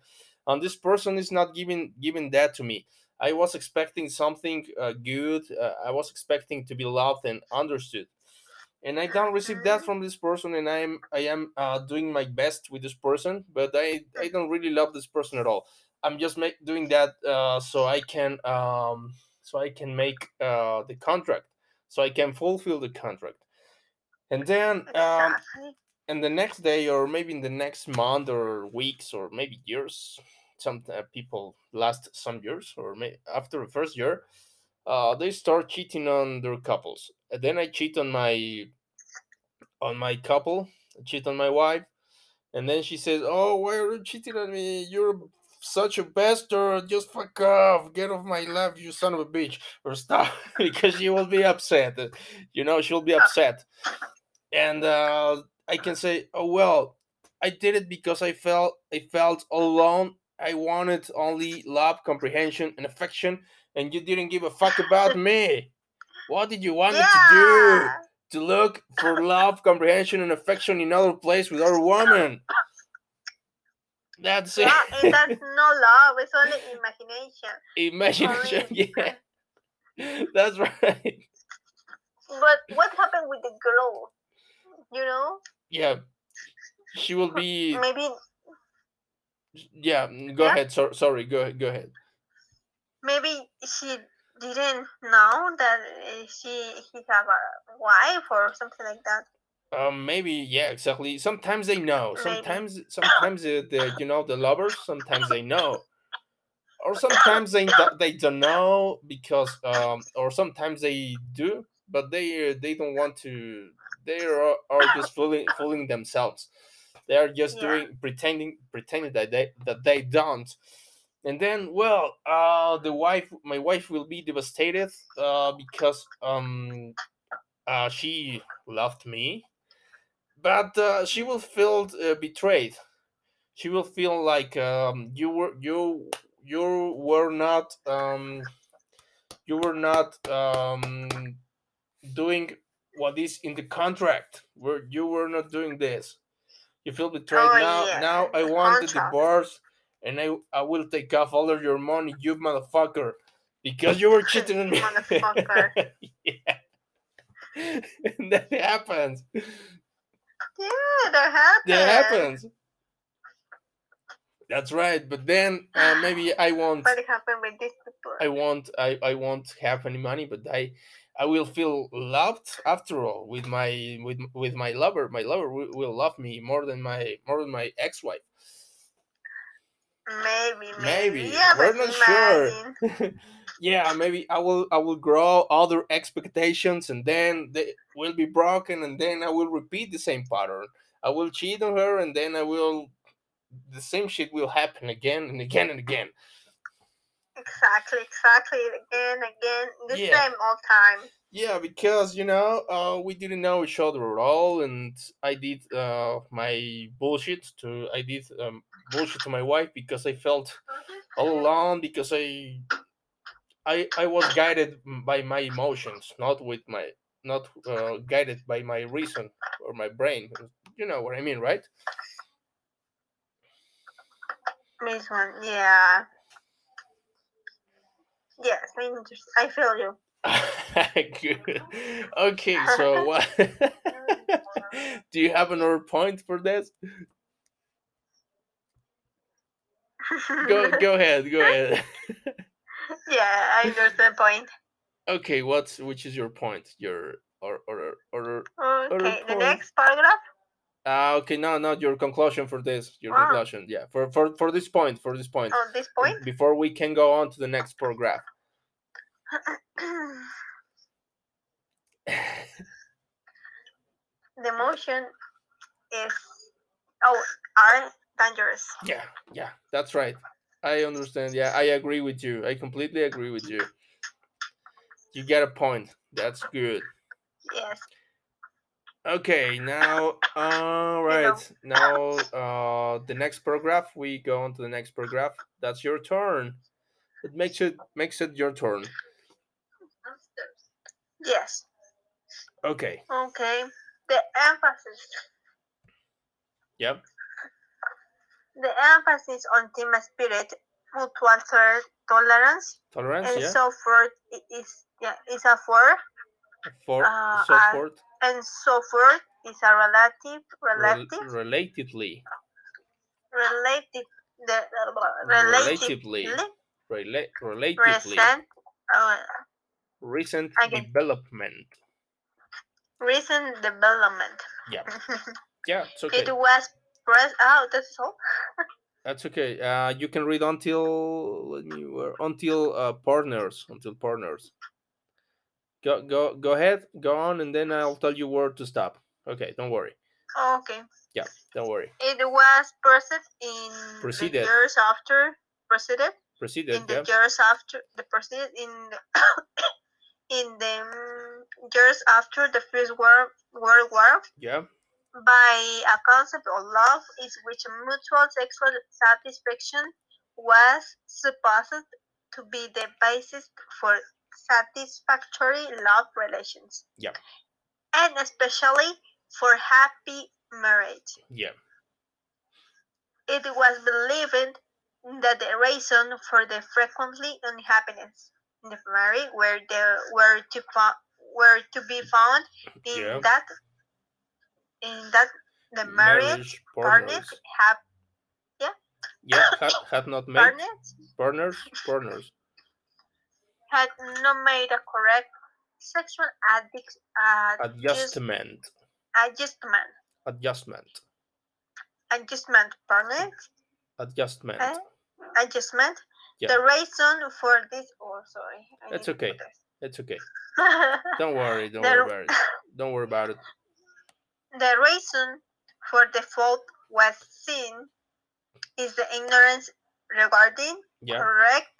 and this person is not giving giving that to me. I was expecting something uh, good. Uh, I was expecting to be loved and understood, and I don't receive that Mhm. from this person. And I am I am uh, doing my best with this person, but I I don't really love this person at all. I'm just make, doing that uh, so I can um, so I can make uh, the contract, so I can fulfill the contract, and then um, and the next day or maybe in the next month or weeks or maybe years some uh, people last some years or may, after the first year uh, they start cheating on their couples. And then i cheat on my on my couple I cheat on my wife and then she says oh why are you cheating on me? You're such a bastard. Just fuck off. Get off my lap you son of a bitch. Or stuff because she will be upset. You know she'll be upset and uh, I can say, "Oh well, I did it because I felt I felt alone. I wanted only love, comprehension, and affection, and you didn't give a fuck about me. What did you want me to do? To look for love, comprehension, and affection in other place with other woman? That's it. Yeah, and that's no love. It's only imagination. Imagination. Yeah, that's right. But what happened with the girl? You know, Yeah, she will be. maybe Yeah, mm, go Yeah? ahead. So, sorry, go ahead. Go ahead. maybe she didn't know that uh, she he have a wife or something like that. Um, maybe yeah, exactly. Sometimes they know. Maybe. Sometimes, sometimes the, the you know the lovers. Sometimes they know, or sometimes they they don't know because um, or sometimes they do, but they they don't want to. They are, are just fooling fooling themselves. They are just Yeah. doing pretending pretending that they that they don't. And then, well, uh, the wife, my wife, will be devastated uh, because um, uh, she loved me, but uh, she will feel uh, betrayed. She will feel like um, you were you you were not um, you were not um, doing what is in the contract. Where you were not doing this. You feel betrayed Oh, now. yeah, Now I the want the contract. divorce, and I I will take off all of your money, you motherfucker, because you were cheating on me. Motherfucker. yeah. and that happens. Yeah, that happened. That happens. That's right. But then uh, maybe I won't. It happened with these people. I won't. I, I won't have any money, but I I will feel loved after all with my with with my lover. My lover will, will love me more than my more than my ex-wife. Maybe, maybe. Maybe. Yeah, We're not sure. yeah, maybe I will I will grow other expectations and then they will be broken and then I will repeat the same pattern. I will cheat on her and then I will the same shit will happen again and again and again. Exactly, exactly. Again, again. The Yeah. same all time. Yeah, because you know, uh, we didn't know each other at all, and I did uh, my bullshit to I did um, bullshit to my wife because I felt all alone because I I I was guided by my emotions, not with my not uh, guided by my reason or my brain. You know what I mean, right? This one, yeah. Yes, I understand. I feel you. Good. Okay, so what? Do you have another point for this? Go go ahead. Go ahead. yeah, I understand point. Okay, what's which is your point? Your or or or Okay, the point. next paragraph. Ah, okay, no, not your conclusion for this. Your Ah. conclusion, yeah, for for for this point, for this point. On this point. Before we can go on to the next paragraph. the motion is oh are dangerous. yeah, yeah, that's right. I understand. Yeah, I agree with you. I completely agree with you. You get a point. That's good. Yes. Okay, now, all right. Now, uh, the next paragraph. We go on to the next paragraph. That's your turn. It makes it makes it your turn. Yes. Okay. Okay. The emphasis Yep. the emphasis on team spirit, mutual tolerance, Tolerance. and Yeah. so forth is yeah is a for For uh, so forth. And so forth is a relative Rel- relative relatedly. relative the relatively Relatively. Rela- relatively. recent uh, Recent Okay. development. recent development. Yeah. Yeah, it's okay. It was press out. That's all. That's okay. Uh, you can read until let me where until uh, partners until partners. Go go go ahead, go on, and then I'll tell you where to stop. Okay, don't worry. Oh, okay. Yeah, don't worry. It was processed in Proceeded. the years after proceeded Proceeded. in the Yeah. years after the proceeded in the in the years after the first world world war Yeah. by a concept of love is which mutual sexual satisfaction was supposed to be the basis for satisfactory love relations. Yeah. And especially for happy marriage. Yeah. It was believed that the reason for the frequently unhappiness in the marriage were there were to were to be found in Yeah. that in that the marriage partners partners. have Yeah. Had, had not made partners partners. Partners. Had not made a correct sexual addict uh, Adjustment. adjustment Adjustment. adjustment partners Adjustment. eh, adjustment. Yeah. The reason for this oh sorry. I That's okay. It's okay. Don't worry. Don't The- worry about it. Don't worry about it. The reason for the fault was seen is the ignorance regarding Yeah. correct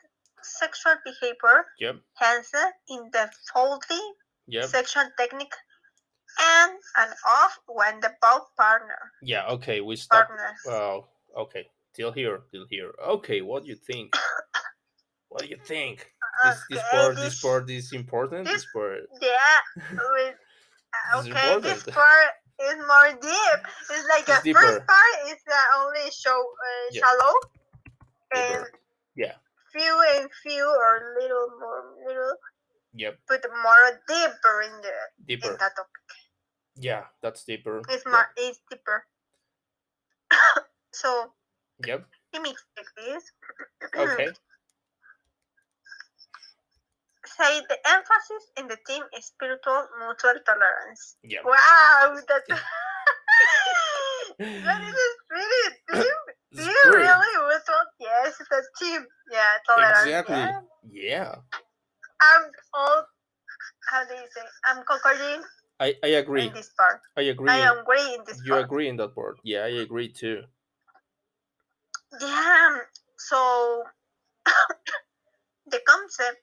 sexual behavior, Yep. hence in the folding, Yep. sexual technique and an off when the both partner Yeah. Okay. We stop. partners. Oh, okay. Till here, till here. Okay, what do you think? What do you think? This this part this this- part is important. this- This part. Yeah, with, uh, okay, this part is more deep. It's like It's the deeper. first part is uh, only show uh, Yeah. shallow and Deeper. Yeah. Few and few or little more little, Yep. Put more deeper in the Deeper. in that topic. Yeah, that's deeper. It's Yeah. more it's deeper. so Yep. let me take this. Okay. Say the emphasis in the team is spiritual mutual tolerance. Yep. Wow, that's that is a spirit team. Do you Spirit. really mutual? Yes, the team. Yeah, tolerance. Exactly. Yeah. Yeah. I'm all. How do you say? I'm concording I, I agree. in this part. I agree. I agree in this you part. agree in that part. Yeah, I agree too. Yeah. So the concept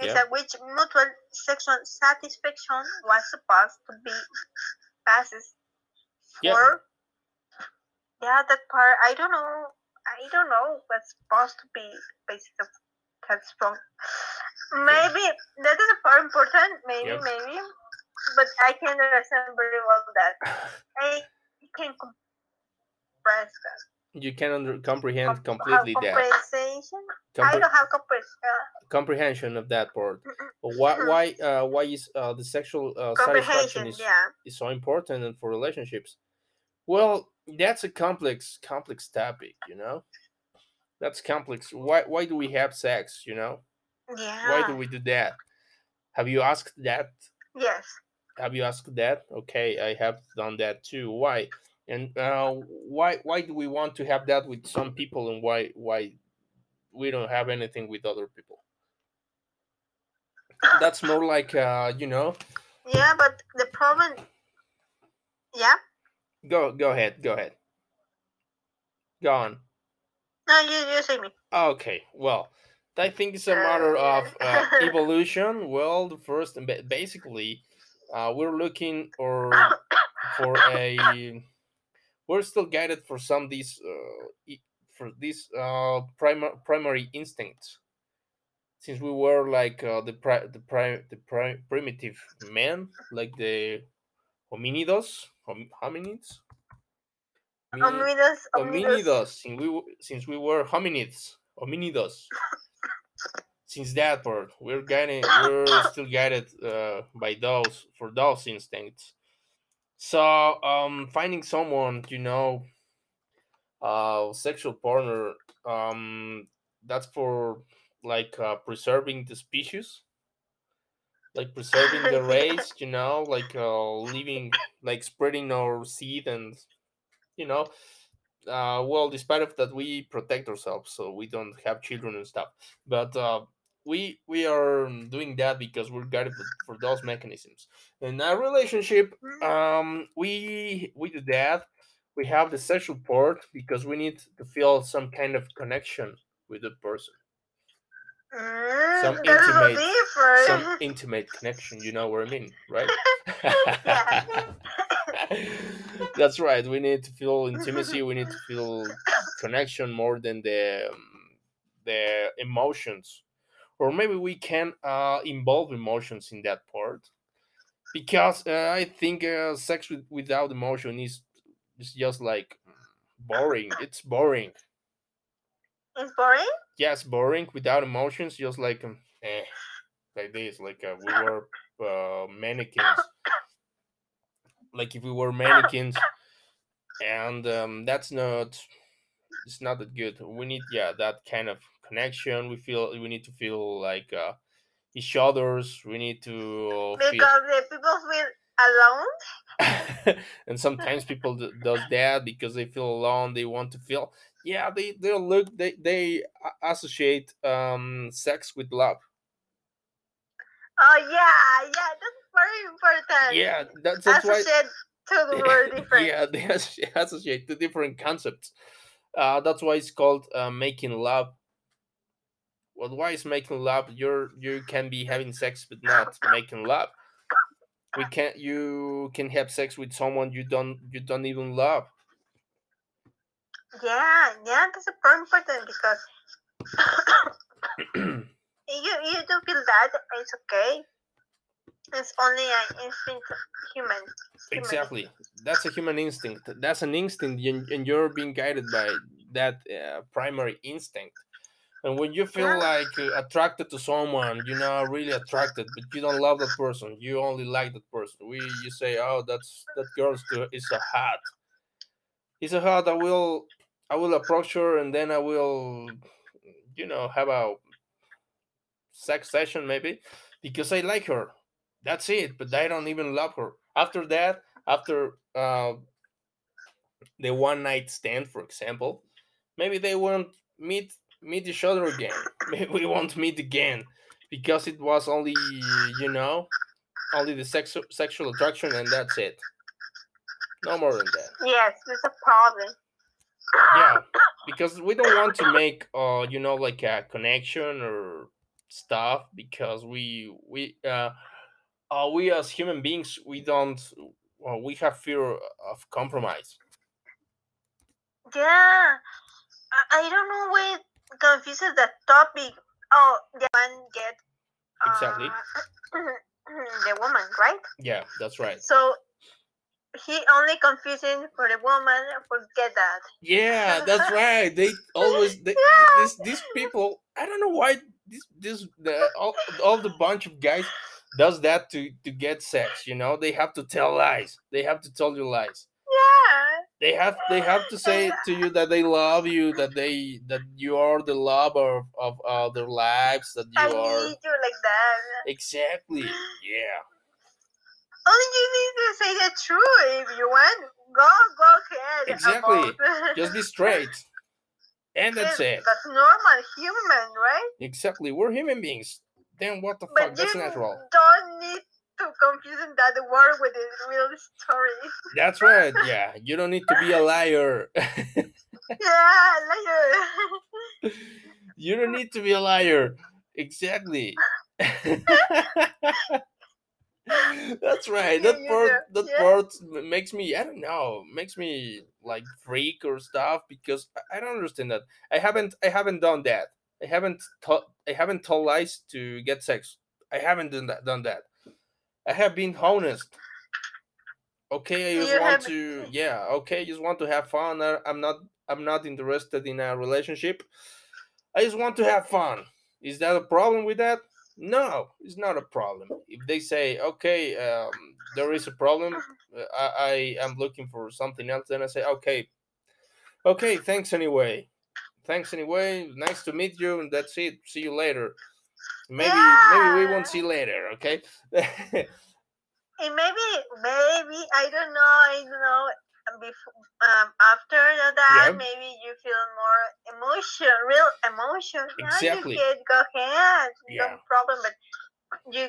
is Yeah. that which mutual sexual satisfaction was supposed to be Yeah. for yeah that part I don't know I don't know what's supposed to be basis of that's from. Maybe that is a part important maybe Yep. maybe but I can understand very well that. I can compress that. You can under- comprehend Com- completely that. comprehension I don't have compress uh, comprehension of that part. Why why uh, why is uh, the sexual uh, satisfaction is, yeah. is so important and for relationships? Well, that's a complex complex topic, you know. That's complex. Why why do we have sex? You know, yeah why do we do that? Have you asked that? yes Have you asked that? Okay, I have done that too. Why? And uh, why why do we want to have that with some people and why why we don't have anything with other people? That's more like uh, you know. Yeah, but the problem. Yeah. Go go ahead. Go ahead. Go on. No, you you say me. Okay. Well, I think it's a matter of uh, evolution. Well, the first and basically, uh, we're looking or for a. We're still guided for some these uh, for these uh, primary primary instincts. Since we were like uh, the pri- the pri- the pri- primitive men, like the hominidos, hom- hominids. Homini- Omnibus, omnibus. hominidos since we since we were hominids hominidos since that part we're guiding we're still guided uh, by those for those instincts so um finding someone you know uh sexual partner um that's for like uh, preserving the species like preserving the race you know like uh living like spreading our seed and you know uh, well, despite of that, we protect ourselves, so we don't have children and stuff. But uh, we we are doing that because we're guided for, those mechanisms. In our relationship, um, we we do that. We have the sexual part because we need to feel some kind of connection with the person, some intimate- some intimate connection. You know what I mean, right? That's right. We need to feel intimacy. We need to feel connection more than the um, the emotions, or maybe we can uh, involve emotions in that part, because uh, I think uh, sex with, without emotion is is just like boring. It's boring. It's boring. Yes, boring without emotions. Just like um, eh, like this. Like uh, we were uh, mannequins. Like if we were mannequins, and um, that's not it's not that good we need yeah that kind of connection we feel we need to feel like uh, each others we need to Because the people feel alone. and sometimes people d- does that because they feel alone they want to feel yeah they they look they they associate um sex with love Oh yeah, yeah, that's very important. yeah that's, that's why Associate to the word different. yeah they associate the different concepts uh, that's why it's called uh, making love well why is making love you're you can be having sex but not making love we can't you can have sex with someone you don't you don't even love Yeah, yeah, that's very important because you you do feel that it's okay. It's only an instinct of human. human. exactly that's a human instinct that's an instinct and and you're being guided by that uh, primary instinct and when you feel like uh, attracted to someone you know really attracted but you don't love that person you only like that person. We you say oh that's that girl's too, is a hot. It's a hot i will i will approach her and then i will you know have a sex session maybe because i like her. That's it but i don't even love her. After that after uh, the one night stand for example maybe they won't meet meet each other again. Maybe we won't meet again because it was only you know only the sex, sexual attraction and that's it. No more than that. Yes, it's a problem. yeah because we don't want to make uh you know like a connection or stuff because we we uh, uh we as human beings we don't well, we have fear of compromise. Yeah, I, I don't know why confuses the topic. Oh, the man get Exactly. uh, the woman, right? yeah that's right So he only confusing for the woman. Forget that. yeah that's right they always they, Yeah. this these people i don't know why this this the, all, all the bunch of guys does that to to get sex you know they have to tell lies they have to tell you lies. They have they have to say to you that they love you that they that you are the love of, of uh, their lives that I you are need you like that. exactly yeah Only you need to say the truth. If you want, go go ahead. Exactly. just be straight and that's it That's normal, human, right? exactly we're human beings then what the But fuck that's natural don't need confuse that word with the real story. that's right. Yeah you don't need to be a liar. Yeah, later. you don't need to be a liar. Exactly. That's right. That you part do. that Yeah. part makes me i don't know makes me like freak or stuff because I- i don't understand that. I haven't i haven't done that. I haven't taught i haven't told lies to get sex. I haven't done that done that i have been honest. Okay i just You want to yeah okay I just want to have fun. I, i'm not i'm not interested in a relationship. I just want to have fun. Is that a problem with that? No it's not a problem. If they say okay um, there is a problem uh, I, I am looking for something else then i say okay okay thanks anyway. Thanks anyway. Nice to meet you and that's it. See you later maybe maybe we won't see later okay And maybe, maybe I don't know. I don't know. Before, um, after that, Yeah. maybe you feel more emotion, real emotion. Yeah, Exactly. you can't go ahead, Yeah. no problem. But you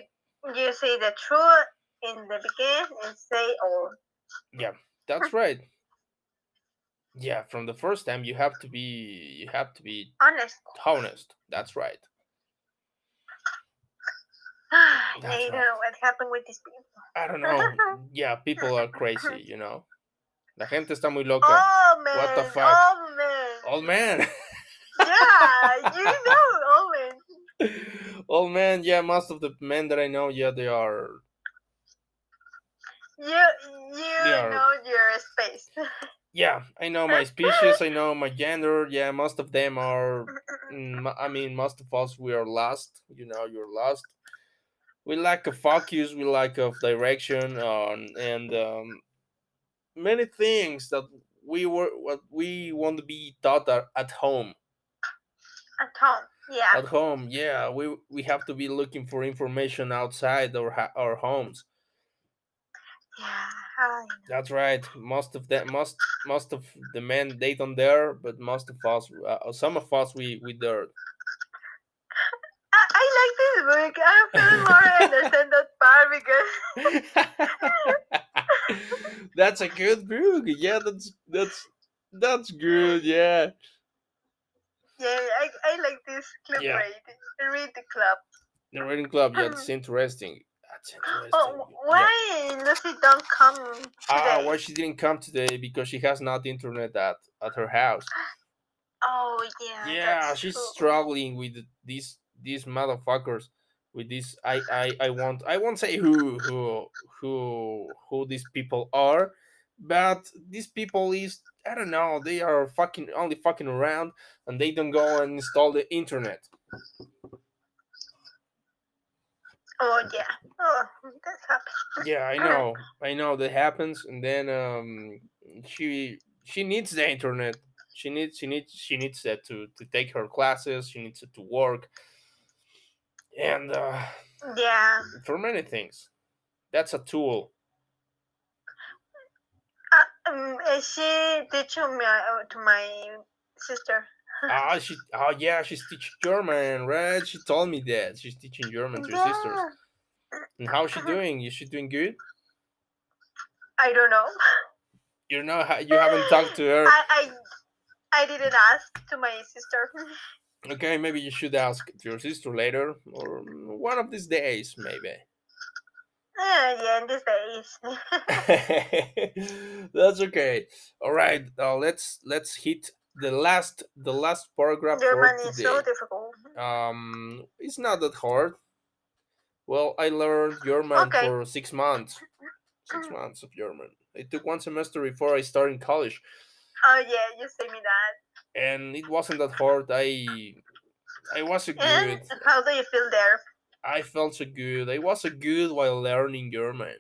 you say the truth in the beginning and say all. yeah that's right yeah from the first time you have to be you have to be honest. honest that's right That's don't right. know what happened with these people. I don't know. Yeah, people are crazy, you know. La gente está muy loca. Oh man! What the fuck? Oh man! Old man. Yeah, you know, oh man. Old man, yeah, most of the men that I know, yeah, they are You you Yeah. know your space. yeah, I know my species, I know my gender, yeah, most of them are mm, I mean most of us we are lost, you know, you're lost. We lack of focus, we lack of direction on and um many things that we were what we want to be taught at, at home. At home. Yeah. at home yeah we we have to be looking for information outside our our homes Yeah. That's right most of them most most of the men they don't dare but most of us uh, some of us we we dare I, I like this book. I feel more understand that part because that's a good book yeah that's that's that's good yeah yeah, I, I like this club Yeah. read. Read the club. the reading club yeah that's interesting that's interesting Oh, yeah. why Lucy don't come today? ah why she didn't come today because she has not internet at at her house oh yeah. yeah she's true. struggling with these these motherfuckers with this i i i won't i won't say who who who who these people are but these people is i don't know they are fucking only fucking around and they don't go and install the internet. Oh yeah. Oh, that's happy. yeah i know. I know that happens. And then um she she needs the internet. She needs she needs she needs that to to take her classes. She needs it to work and uh Yeah. for many things. That's a tool. Uh, um, she teaching me uh, to my sister. Ah, she. Oh, yeah, she's teaching German, right? She told me that she's teaching German to her sisters. Yeah. And how's she doing? Is she doing good? I don't know. You know, you haven't talked to her. I, I I didn't ask to my sister. Okay, maybe you should ask your sister later, or one of these days, maybe. Uh, yeah, in these days. That's okay. All right, uh, let's let's hit the last the last paragraph German for today. is so difficult. Um, it's not that hard. Well, I learned German okay. for six months. Six months of German. It took one semester before I started college. Oh yeah, you say me that. And it wasn't that hard. I I was a good. And how do you feel there? I felt so good. I was so good while learning German.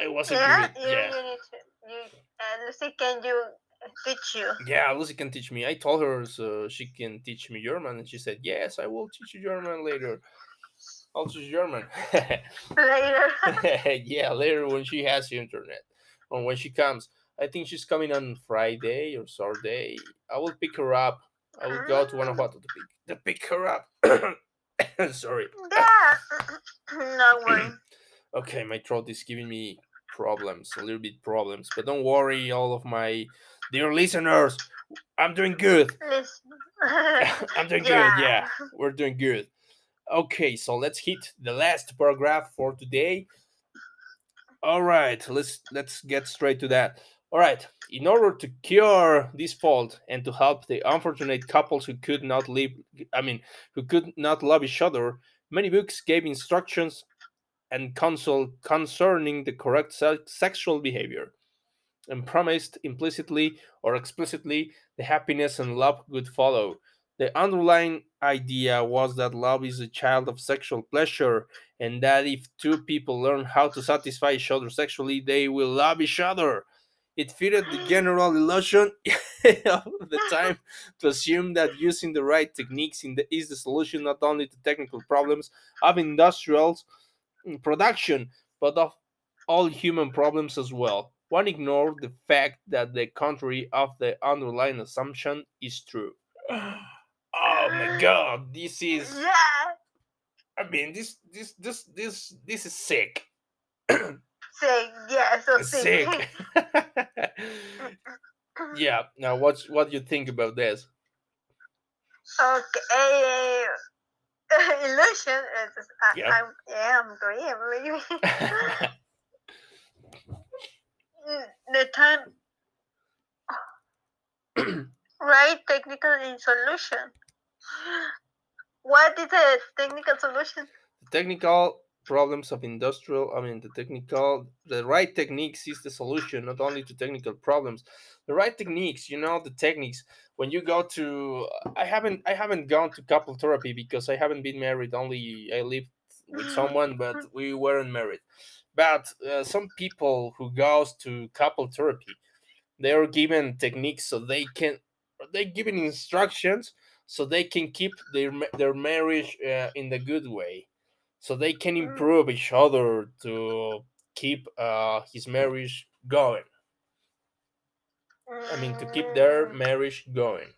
I was a yeah, good. You, yeah. You need to, you, and Lucy, can you teach you? Yeah, Lucy can teach me. I told her so she can teach me German, and she said, "Yes, I will teach you German later." I'll teach German later. yeah, later when she has the internet, or when she comes. I think she's coming on Friday or Saturday. I will pick her up. I will go to ah. Guanajuato to pick to pick her up. Sorry. Yeah. no worry. okay, my throat is giving me problems, a little bit problems, but don't worry, all of my dear listeners. I'm doing good. I'm doing yeah. good. Yeah, we're doing good. Okay, so let's hit the last paragraph for today. All right, let's let's get straight to that. All right, in order to cure this fault and to help the unfortunate couples who could not live, I mean, who could not love each other, many books gave instructions and counsel concerning the correct se- sexual behavior and promised implicitly or explicitly the happiness and love would follow. The underlying idea was that love is a child of sexual pleasure, and that if two people learn how to satisfy each other sexually, they will love each other. It fitted the general illusion of the time to assume that using the right techniques the, is the solution not only to technical problems of industrial mm, production, but of all human problems as well. One ignored the fact that the contrary of the underlying assumption is true. Oh my god, this is yeah. I mean this this this this this is sick. sick. Yeah, so sick. sick. yeah. Now, what's what do you think about this? Okay. Illusion is. I, yeah. I'm, yeah, I'm agree. the time. right technical solution. What is the technical solution? The technical problems of industrial i mean the technical the right techniques is the solution not only to technical problems. The right techniques you know the techniques. When you go to i haven't i haven't gone to couple therapy because i haven't been married. Only i lived with someone but we weren't married. But uh, some people who goes to couple therapy they are given techniques so they can they're given instructions so they can keep their their marriage uh, in the good way so they can mm. improve each other to keep uh, his marriage going. I mean, to keep their mm. marriage going.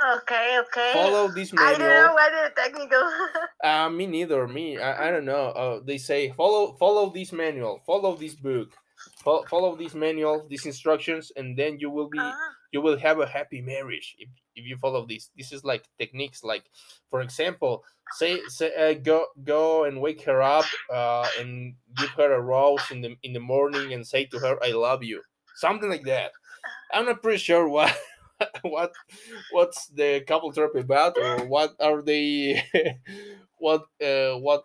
Okay, okay. Follow this manual. I don't know what the technical. uh, me neither. Me, I, I don't know. Uh, they say follow follow this manual, follow this book, follow, follow this manual, these instructions, and then you will be uh-huh. you will have a happy marriage if, if you follow this. This is like techniques. Like, for example, say say uh, go go and wake her up uh, and give her a rose in the in the morning and say to her I love you. Something like that. I'm not pretty sure what what what's the couple therapy about or what are they what uh, what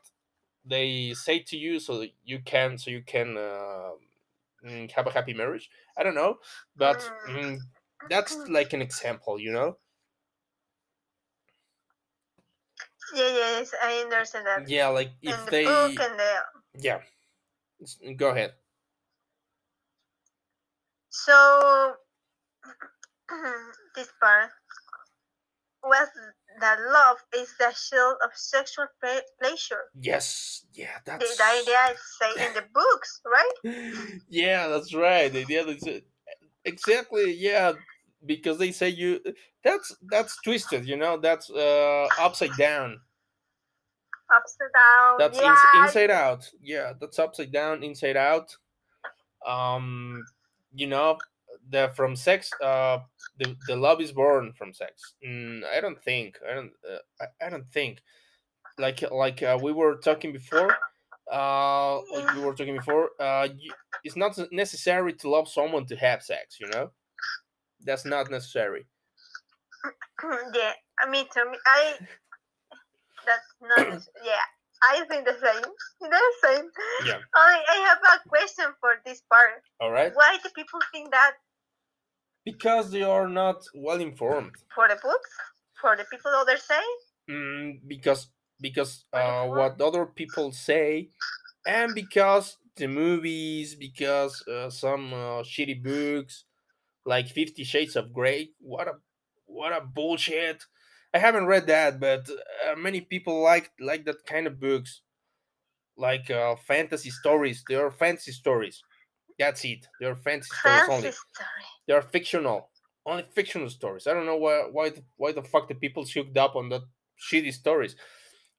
they say to you so you can so you can uh, mm, have a happy marriage? I don't know but mm, that's like an example you know Yeah, yes, I understand that. Yeah, like if and the they. book and the... Yeah. Go ahead. So, this part was that love is the shield of sexual pleasure. Yes, yeah, that's the, the idea is say in the books, right? yeah, that's right. The idea is exactly yeah, because they say you that's that's twisted, you know, that's uh upside down upside down. That's yeah. ins- inside out. Yeah, that's upside down, inside out. Um, you know, the from sex uh the, the love is born from sex mm, i don't think i don't uh, I, I don't think like like uh, we were talking before uh like we were talking before uh you, it's not necessary to love someone to have sex you know that's not necessary yeah, I me, I that's not. yeah, I think the same. The same. Yeah. Only I have a question for this part. all right Why do people think that because they are not well informed for the books, for the people others say? mm, because because uh, what other people say and because the movies because uh, some uh, shitty books like 50 shades of gray what a what a bullshit. I haven't read that but uh, many people like like that kind of books. Like uh, fantasy stories. They are fantasy stories. That's it. They are fantasy stories Fancy only story. they are fictional. Only fictional stories. I don't know why why the, why the fuck the people hooked up on that shitty stories.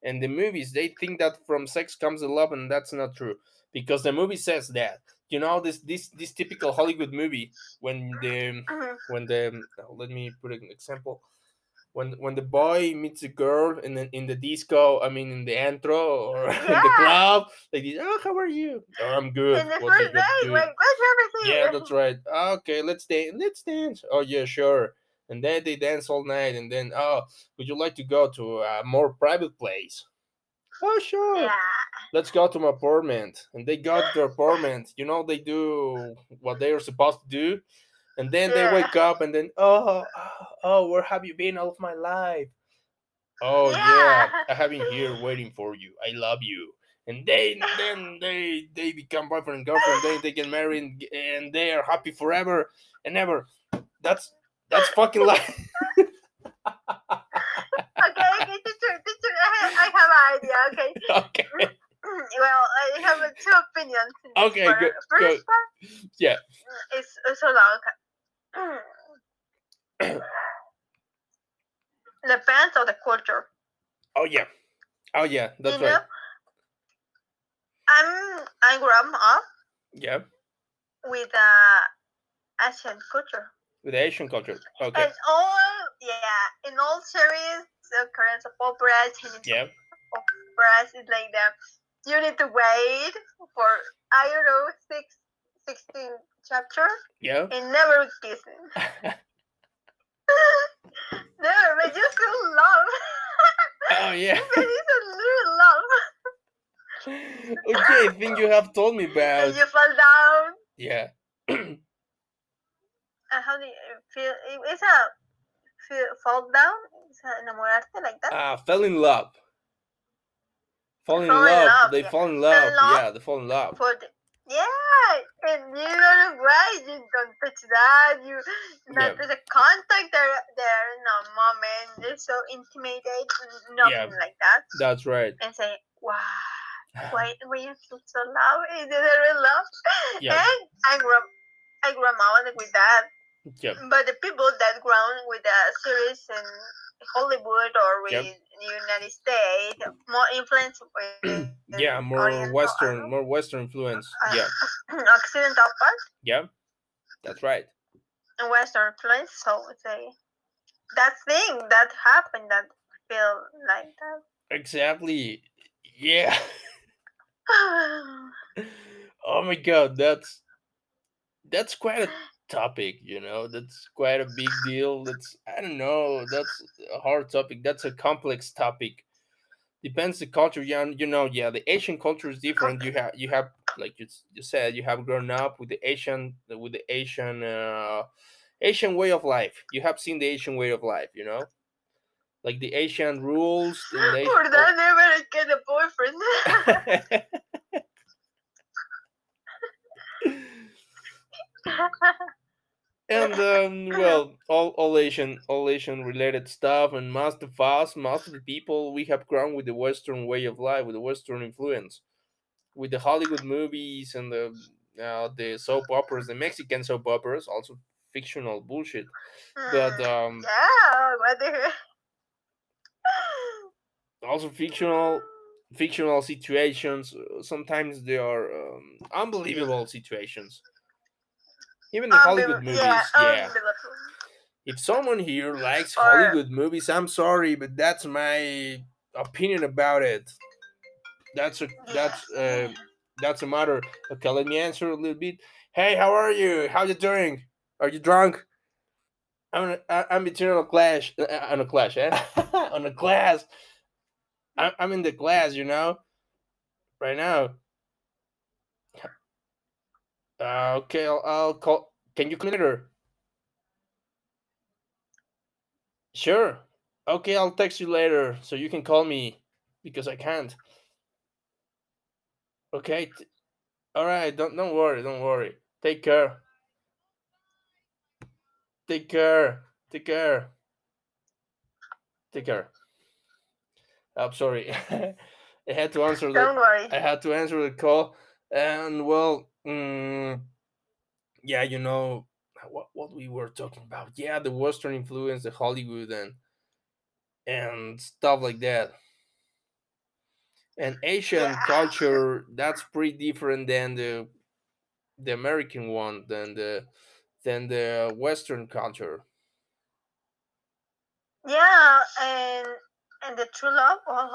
And the movies they think that from sex comes the love and that's not true. Because the movie says that you know this this this typical hollywood movie when the Mhm. when the let me put an example. When when the boy meets a girl in the, in the disco i mean in the antro or in the club like this, oh how are you? Oh i'm good. In the what first day, like, yeah that's right. Okay let's dance let's dance. Oh yeah sure. And then they dance all night and then oh would you like to go to a more private place oh sure. Yeah. let's go to my apartment. And they got their apartment. You know they do what they are supposed to do. And then they Yeah. wake up and then oh oh, where have you been all of my life? Oh yeah, Yeah. i have been here waiting for you. I love you. And they then they they become boyfriend and girlfriend. Then they get married and, and they are happy forever and ever. That's that's fucking life Okay, okay, teacher, teacher, I have, an idea. Okay. okay well, I have uh, two opinions. Okay, part. go- First go. part yeah is so long. Depends on the culture. oh yeah oh yeah that's you know, right I'm I grew up yeah with uh, Asian culture. with asian culture okay And all yeah, in all series, the occurrence of operas, and yeah operas is like that. You need to wait for I don't know six, 16 chapters yeah and never kissing. never, but you feel love. oh yeah but it's a little love. okay, I think you have told me about. And you fall down. Yeah. Uh, how do you feel? It's a feel, fall down. Enamorarte like that. Ah, fell in love. Fall in Fall in love. love, They yeah. fall in Fell love. in love. Yeah, they fall in love. For the, yeah, and you don't right. You don't touch that. You not Yeah. there's a contact there. There no moment. They're so intimidated. Nothing Yeah. like that. That's right. And say, wow. Why, why you feel so love? Is it real love? Yeah. And I grew up, I grew up with that. Yeah. But the people that grown with the series in Hollywood or with Yep. United States, more influence Yeah, more Oriental, Western, more Western influence. uh, Yeah, Occidental part yeah. That's right. and Western influence. So a that thing that happened that feel like that. Exactly. Yeah. Oh my god, that's that's quite a topic, you know. That's quite a big deal. That's I don't know. That's a hard topic. That's a complex topic. Depends the culture. Yeah, you know. Yeah, the Asian culture is different. You have you have like you, you said you have grown up with the Asian with the Asian uh, Asian way of life. You have seen the Asian way of life. You know, like the Asian rules. the For Asian- that, never get a boyfriend. and um, well, all, all Asian, all Asian related stuff, and most of us, most of the people, we have grown with the Western way of life, with the Western influence, with the Hollywood movies and the uh, the soap operas, the Mexican soap operas, also fictional bullshit. But Hmm, um, yeah, what the also fictional, fictional situations. uh, Sometimes they are um, unbelievable situations. Even the Hollywood Unbel- movies. Yeah, Yeah. If someone here likes Hollywood movies, I'm sorry, but that's my opinion about it. That's a that's uh that's a matter. Okay, let me answer a little bit. Hey, how are you? How you doing? Are you drunk? I'm I'm a clash uh, uh, on a clash, eh? on a class. I'm I'm in the class, you know, right now. Uh, okay, I'll, I'll call. Can you come later? Sure. Okay, I'll text you later so you can call me because I can't. Okay. T- all right. Don't don't worry. Don't worry. Take care. Take care. Take care. Take care. I'm sorry. I had to answer the Don't worry. I had to answer the call, and well, mm, yeah, you know what what we were talking about. Yeah, the Western influence, the Hollywood, and and stuff like that. And Asian Yeah. culture that's pretty different than the the American one than the than the Western culture. Yeah, and and the true love of,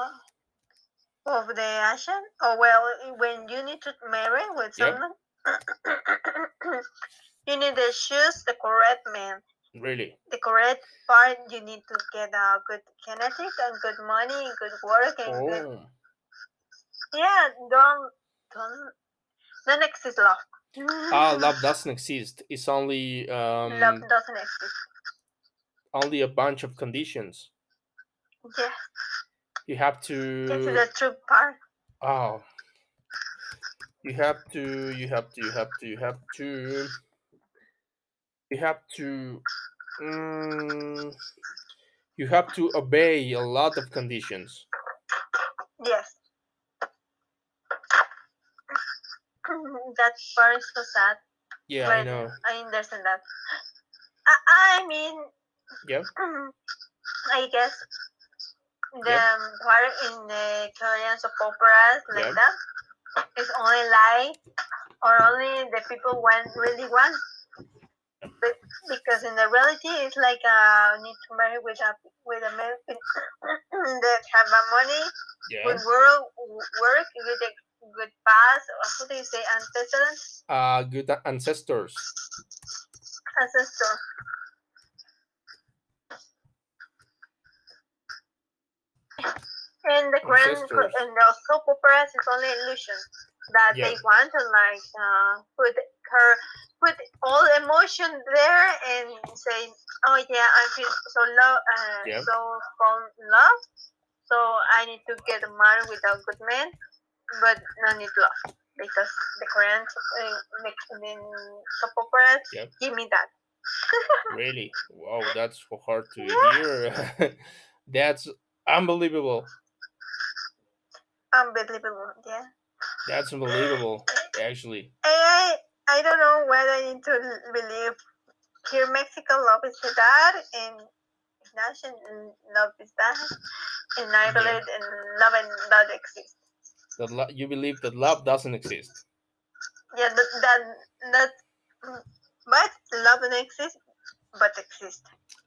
of the Asian. Oh well, when you need to marry with Yep. someone, you need to choose the correct man. Really, The correct part. You need to get a good genetic and good money, good work, and good. oh, Yeah, don't don't don't exist love. ah, love doesn't exist. It's only um. love doesn't exist. only a bunch of conditions. Yeah, You have to. is the true part. Oh, you have to, you have to, you have to, you have to, you have to, mm, you have to obey a lot of conditions. Yes. that part is so sad. Yeah, I know. I understand that. I, I mean, Yeah, I guess the Yep. um, part in the Korean soap operas like Yep. that is only lie or only the people want really want. But because in the reality, it's like uh, need to marry with a with a man that have a money, yeah. good work, work, good good past, how do you say ancestors? Uh, good ancestors. ancestor. And the Ancestors. and the soap operas is only illusion that Yeah. they want to like uh, put her put all emotion there and say, oh yeah, I feel so love, uh, Yeah. so in love, so I need to get married with a good man, but no need love because the Korean uh, in soap operas Yep. give me that. Really? Wow, that's so hard to Yeah. hear. that's unbelievable. Unbelievable, yeah. That's unbelievable, actually. I I don't know whether I need to believe here Mexico love is that and Russian love is that and I Yeah. in love and that exists. That lo- you believe that love doesn't exist. Yeah, that that that but love doesn't exist but exist.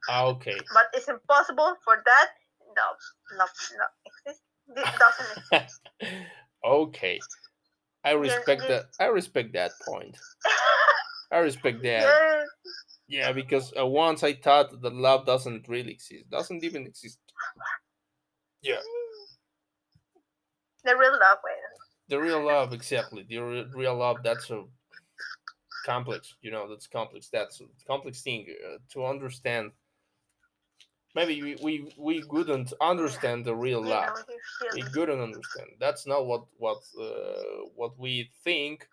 Ah, okay. But it's impossible for that love love not exist. This doesn't exist. okay. I respect yeah. that. I respect that point. I respect that. Yes. Yeah, because uh, once I thought that love doesn't really exist, doesn't even exist. Yeah, The real love way. the real love, exactly. The re- real love. That's a complex. You know, that's complex. That's a complex thing uh, to understand. Maybe we, we we wouldn't understand the real love. we couldn't understand. That's not what what uh, what we think,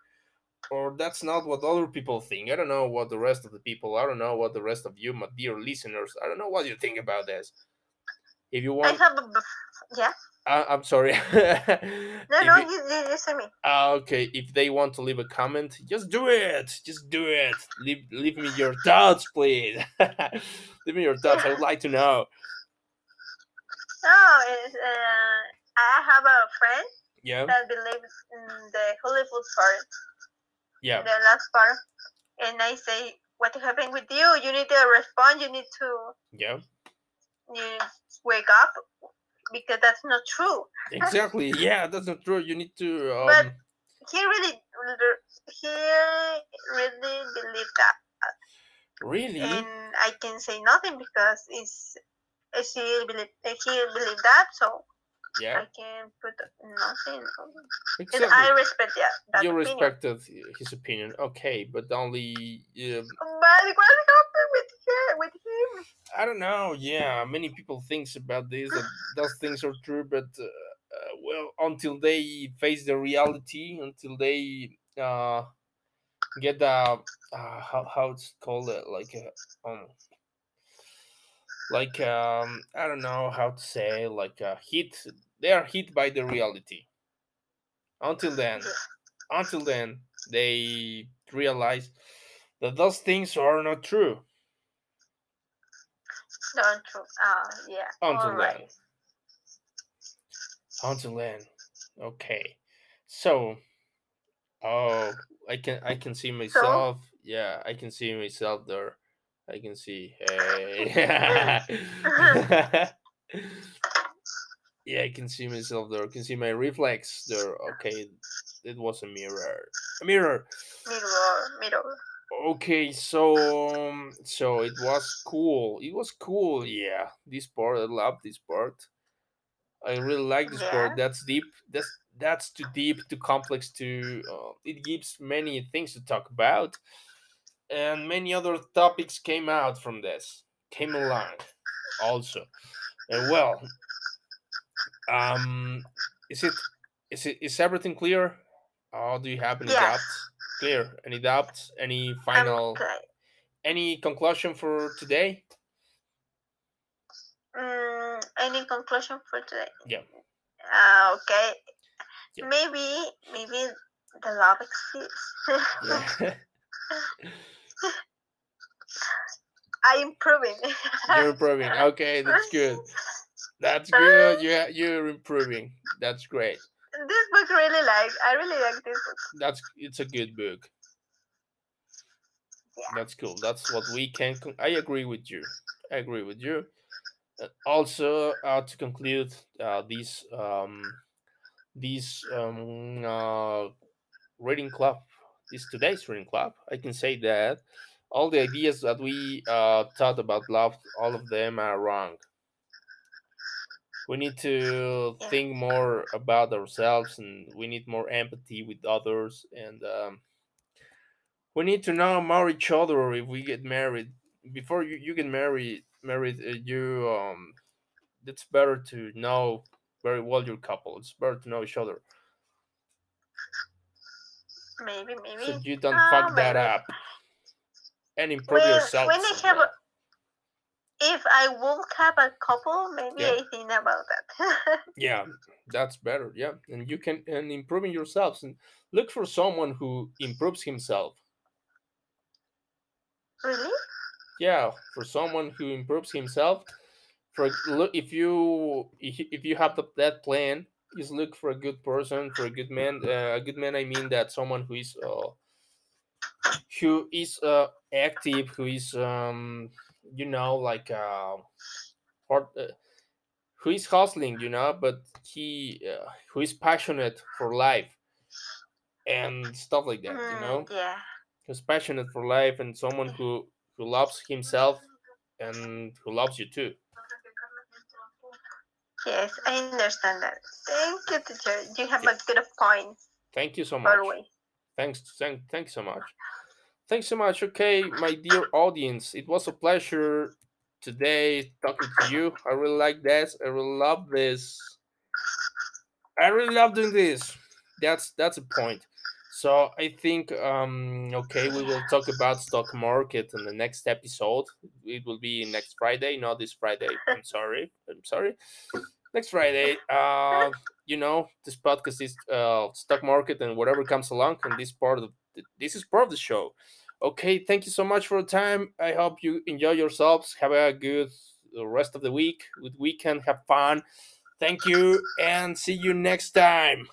or that's not what other people think. I don't know what the rest of the people. I don't know what the rest of you, my dear listeners. I don't know what you think about this. If you want, I have a yeah. I, I'm sorry. No, no, you- you, you, say me. Ah, okay, if they want to leave a comment, just do it. Just do it. Leave leave me your thoughts, please. leave me your thoughts. I would like to know. No, it's, uh, I have a friend Yeah, that believes in the Hollywood part, yeah. the last part. and I say, "What happened with you? You need to respond. You need to yeah you wake up because that's not true." exactly yeah that's not true you need to um, But he really, he really believed that, really and I can say nothing because it's. He believe, he believe that, so yeah I can put nothing. it. And I respect yeah, that you opinion. respected his opinion okay but only um, But what happened with With him? I don't know. Yeah, many people thinks about this those things are true, but uh, uh, well, until they face the reality, until they uh, get the uh, how how it's called it, like uh, um, like um, I don't know how to say like a hit. They are hit by the reality. Until then, until then, they realize that those things are not true. Don't true. Ah, yeah. Until right. then. Until then. Okay. So oh I can I can see myself. Yeah, I can see myself there. I can see hey Yeah, I can see myself there. I can see my reflex there. Okay. It was a mirror. A mirror. Mirror, mirror. Okay, so um, so it was cool. It was cool. Yeah, this part I love this part. I really like this part. That's deep. That's that's too deep, too complex. To uh, it gives many things to talk about, and many other topics came out from this. Came along, also, and well, um, is it is it is everything clear? Or do you have any Yes. doubts? Clear? Any doubts? Any I'm final? Any conclusion for today? Mm, any conclusion for today? Yeah. Uh, okay. Yeah. Maybe, maybe the love exists. Yeah. I improving. You're improving. Okay, that's good. That's good. Yeah, you're improving. That's great. This book really like. I really like this book. That's it's a good book. Yeah. That's cool. That's what we can. I agree with you. I agree with you. Uh, also, uh, to conclude uh, this um, this um, uh, reading club, this today's reading club, I can say that all the ideas that we uh, thought about love, all of them are wrong. We need to think more about ourselves, and we need more empathy with others, and um, we need to know more each other if we get married. Before you, you get married, married, uh, you um, it's better to know very well your couple. It's better to know each other, Maybe, maybe. so you don't fuck that up and improve When, yourself. when I have, a, if I will have a couple, maybe Yeah. I think about that. yeah that's better yeah and you can and improving yourselves and look for someone who improves himself really? yeah for someone who improves himself for look if you if you- if you have the, that plan just look for a good person for a good man uh, a good man i mean that someone who is uh who is uh active who is um you know like uh, hard, uh who is hustling you know but he uh, who is passionate for life and stuff like that you Mm, know yeah. who's passionate for life and someone who who loves himself and who loves you too Yes, I understand that. Thank you, teacher. You have a good point. thank you so much Always. thanks thank, thanks so much thanks so much. Okay my dear audience it was a pleasure today talking to you. I really like this. I really love this. I really love doing this. That's that's a point. So i think um okay we will talk about stock market in the next episode. It will be next friday not this friday. I'm sorry. I'm sorry. Next friday uh you know this podcast is uh stock market and whatever comes along and this part of the, this is part of the show okay thank you so much for the time. I hope you enjoy yourselves. Have a good rest of the week good weekend. Have fun. Thank you and see you next time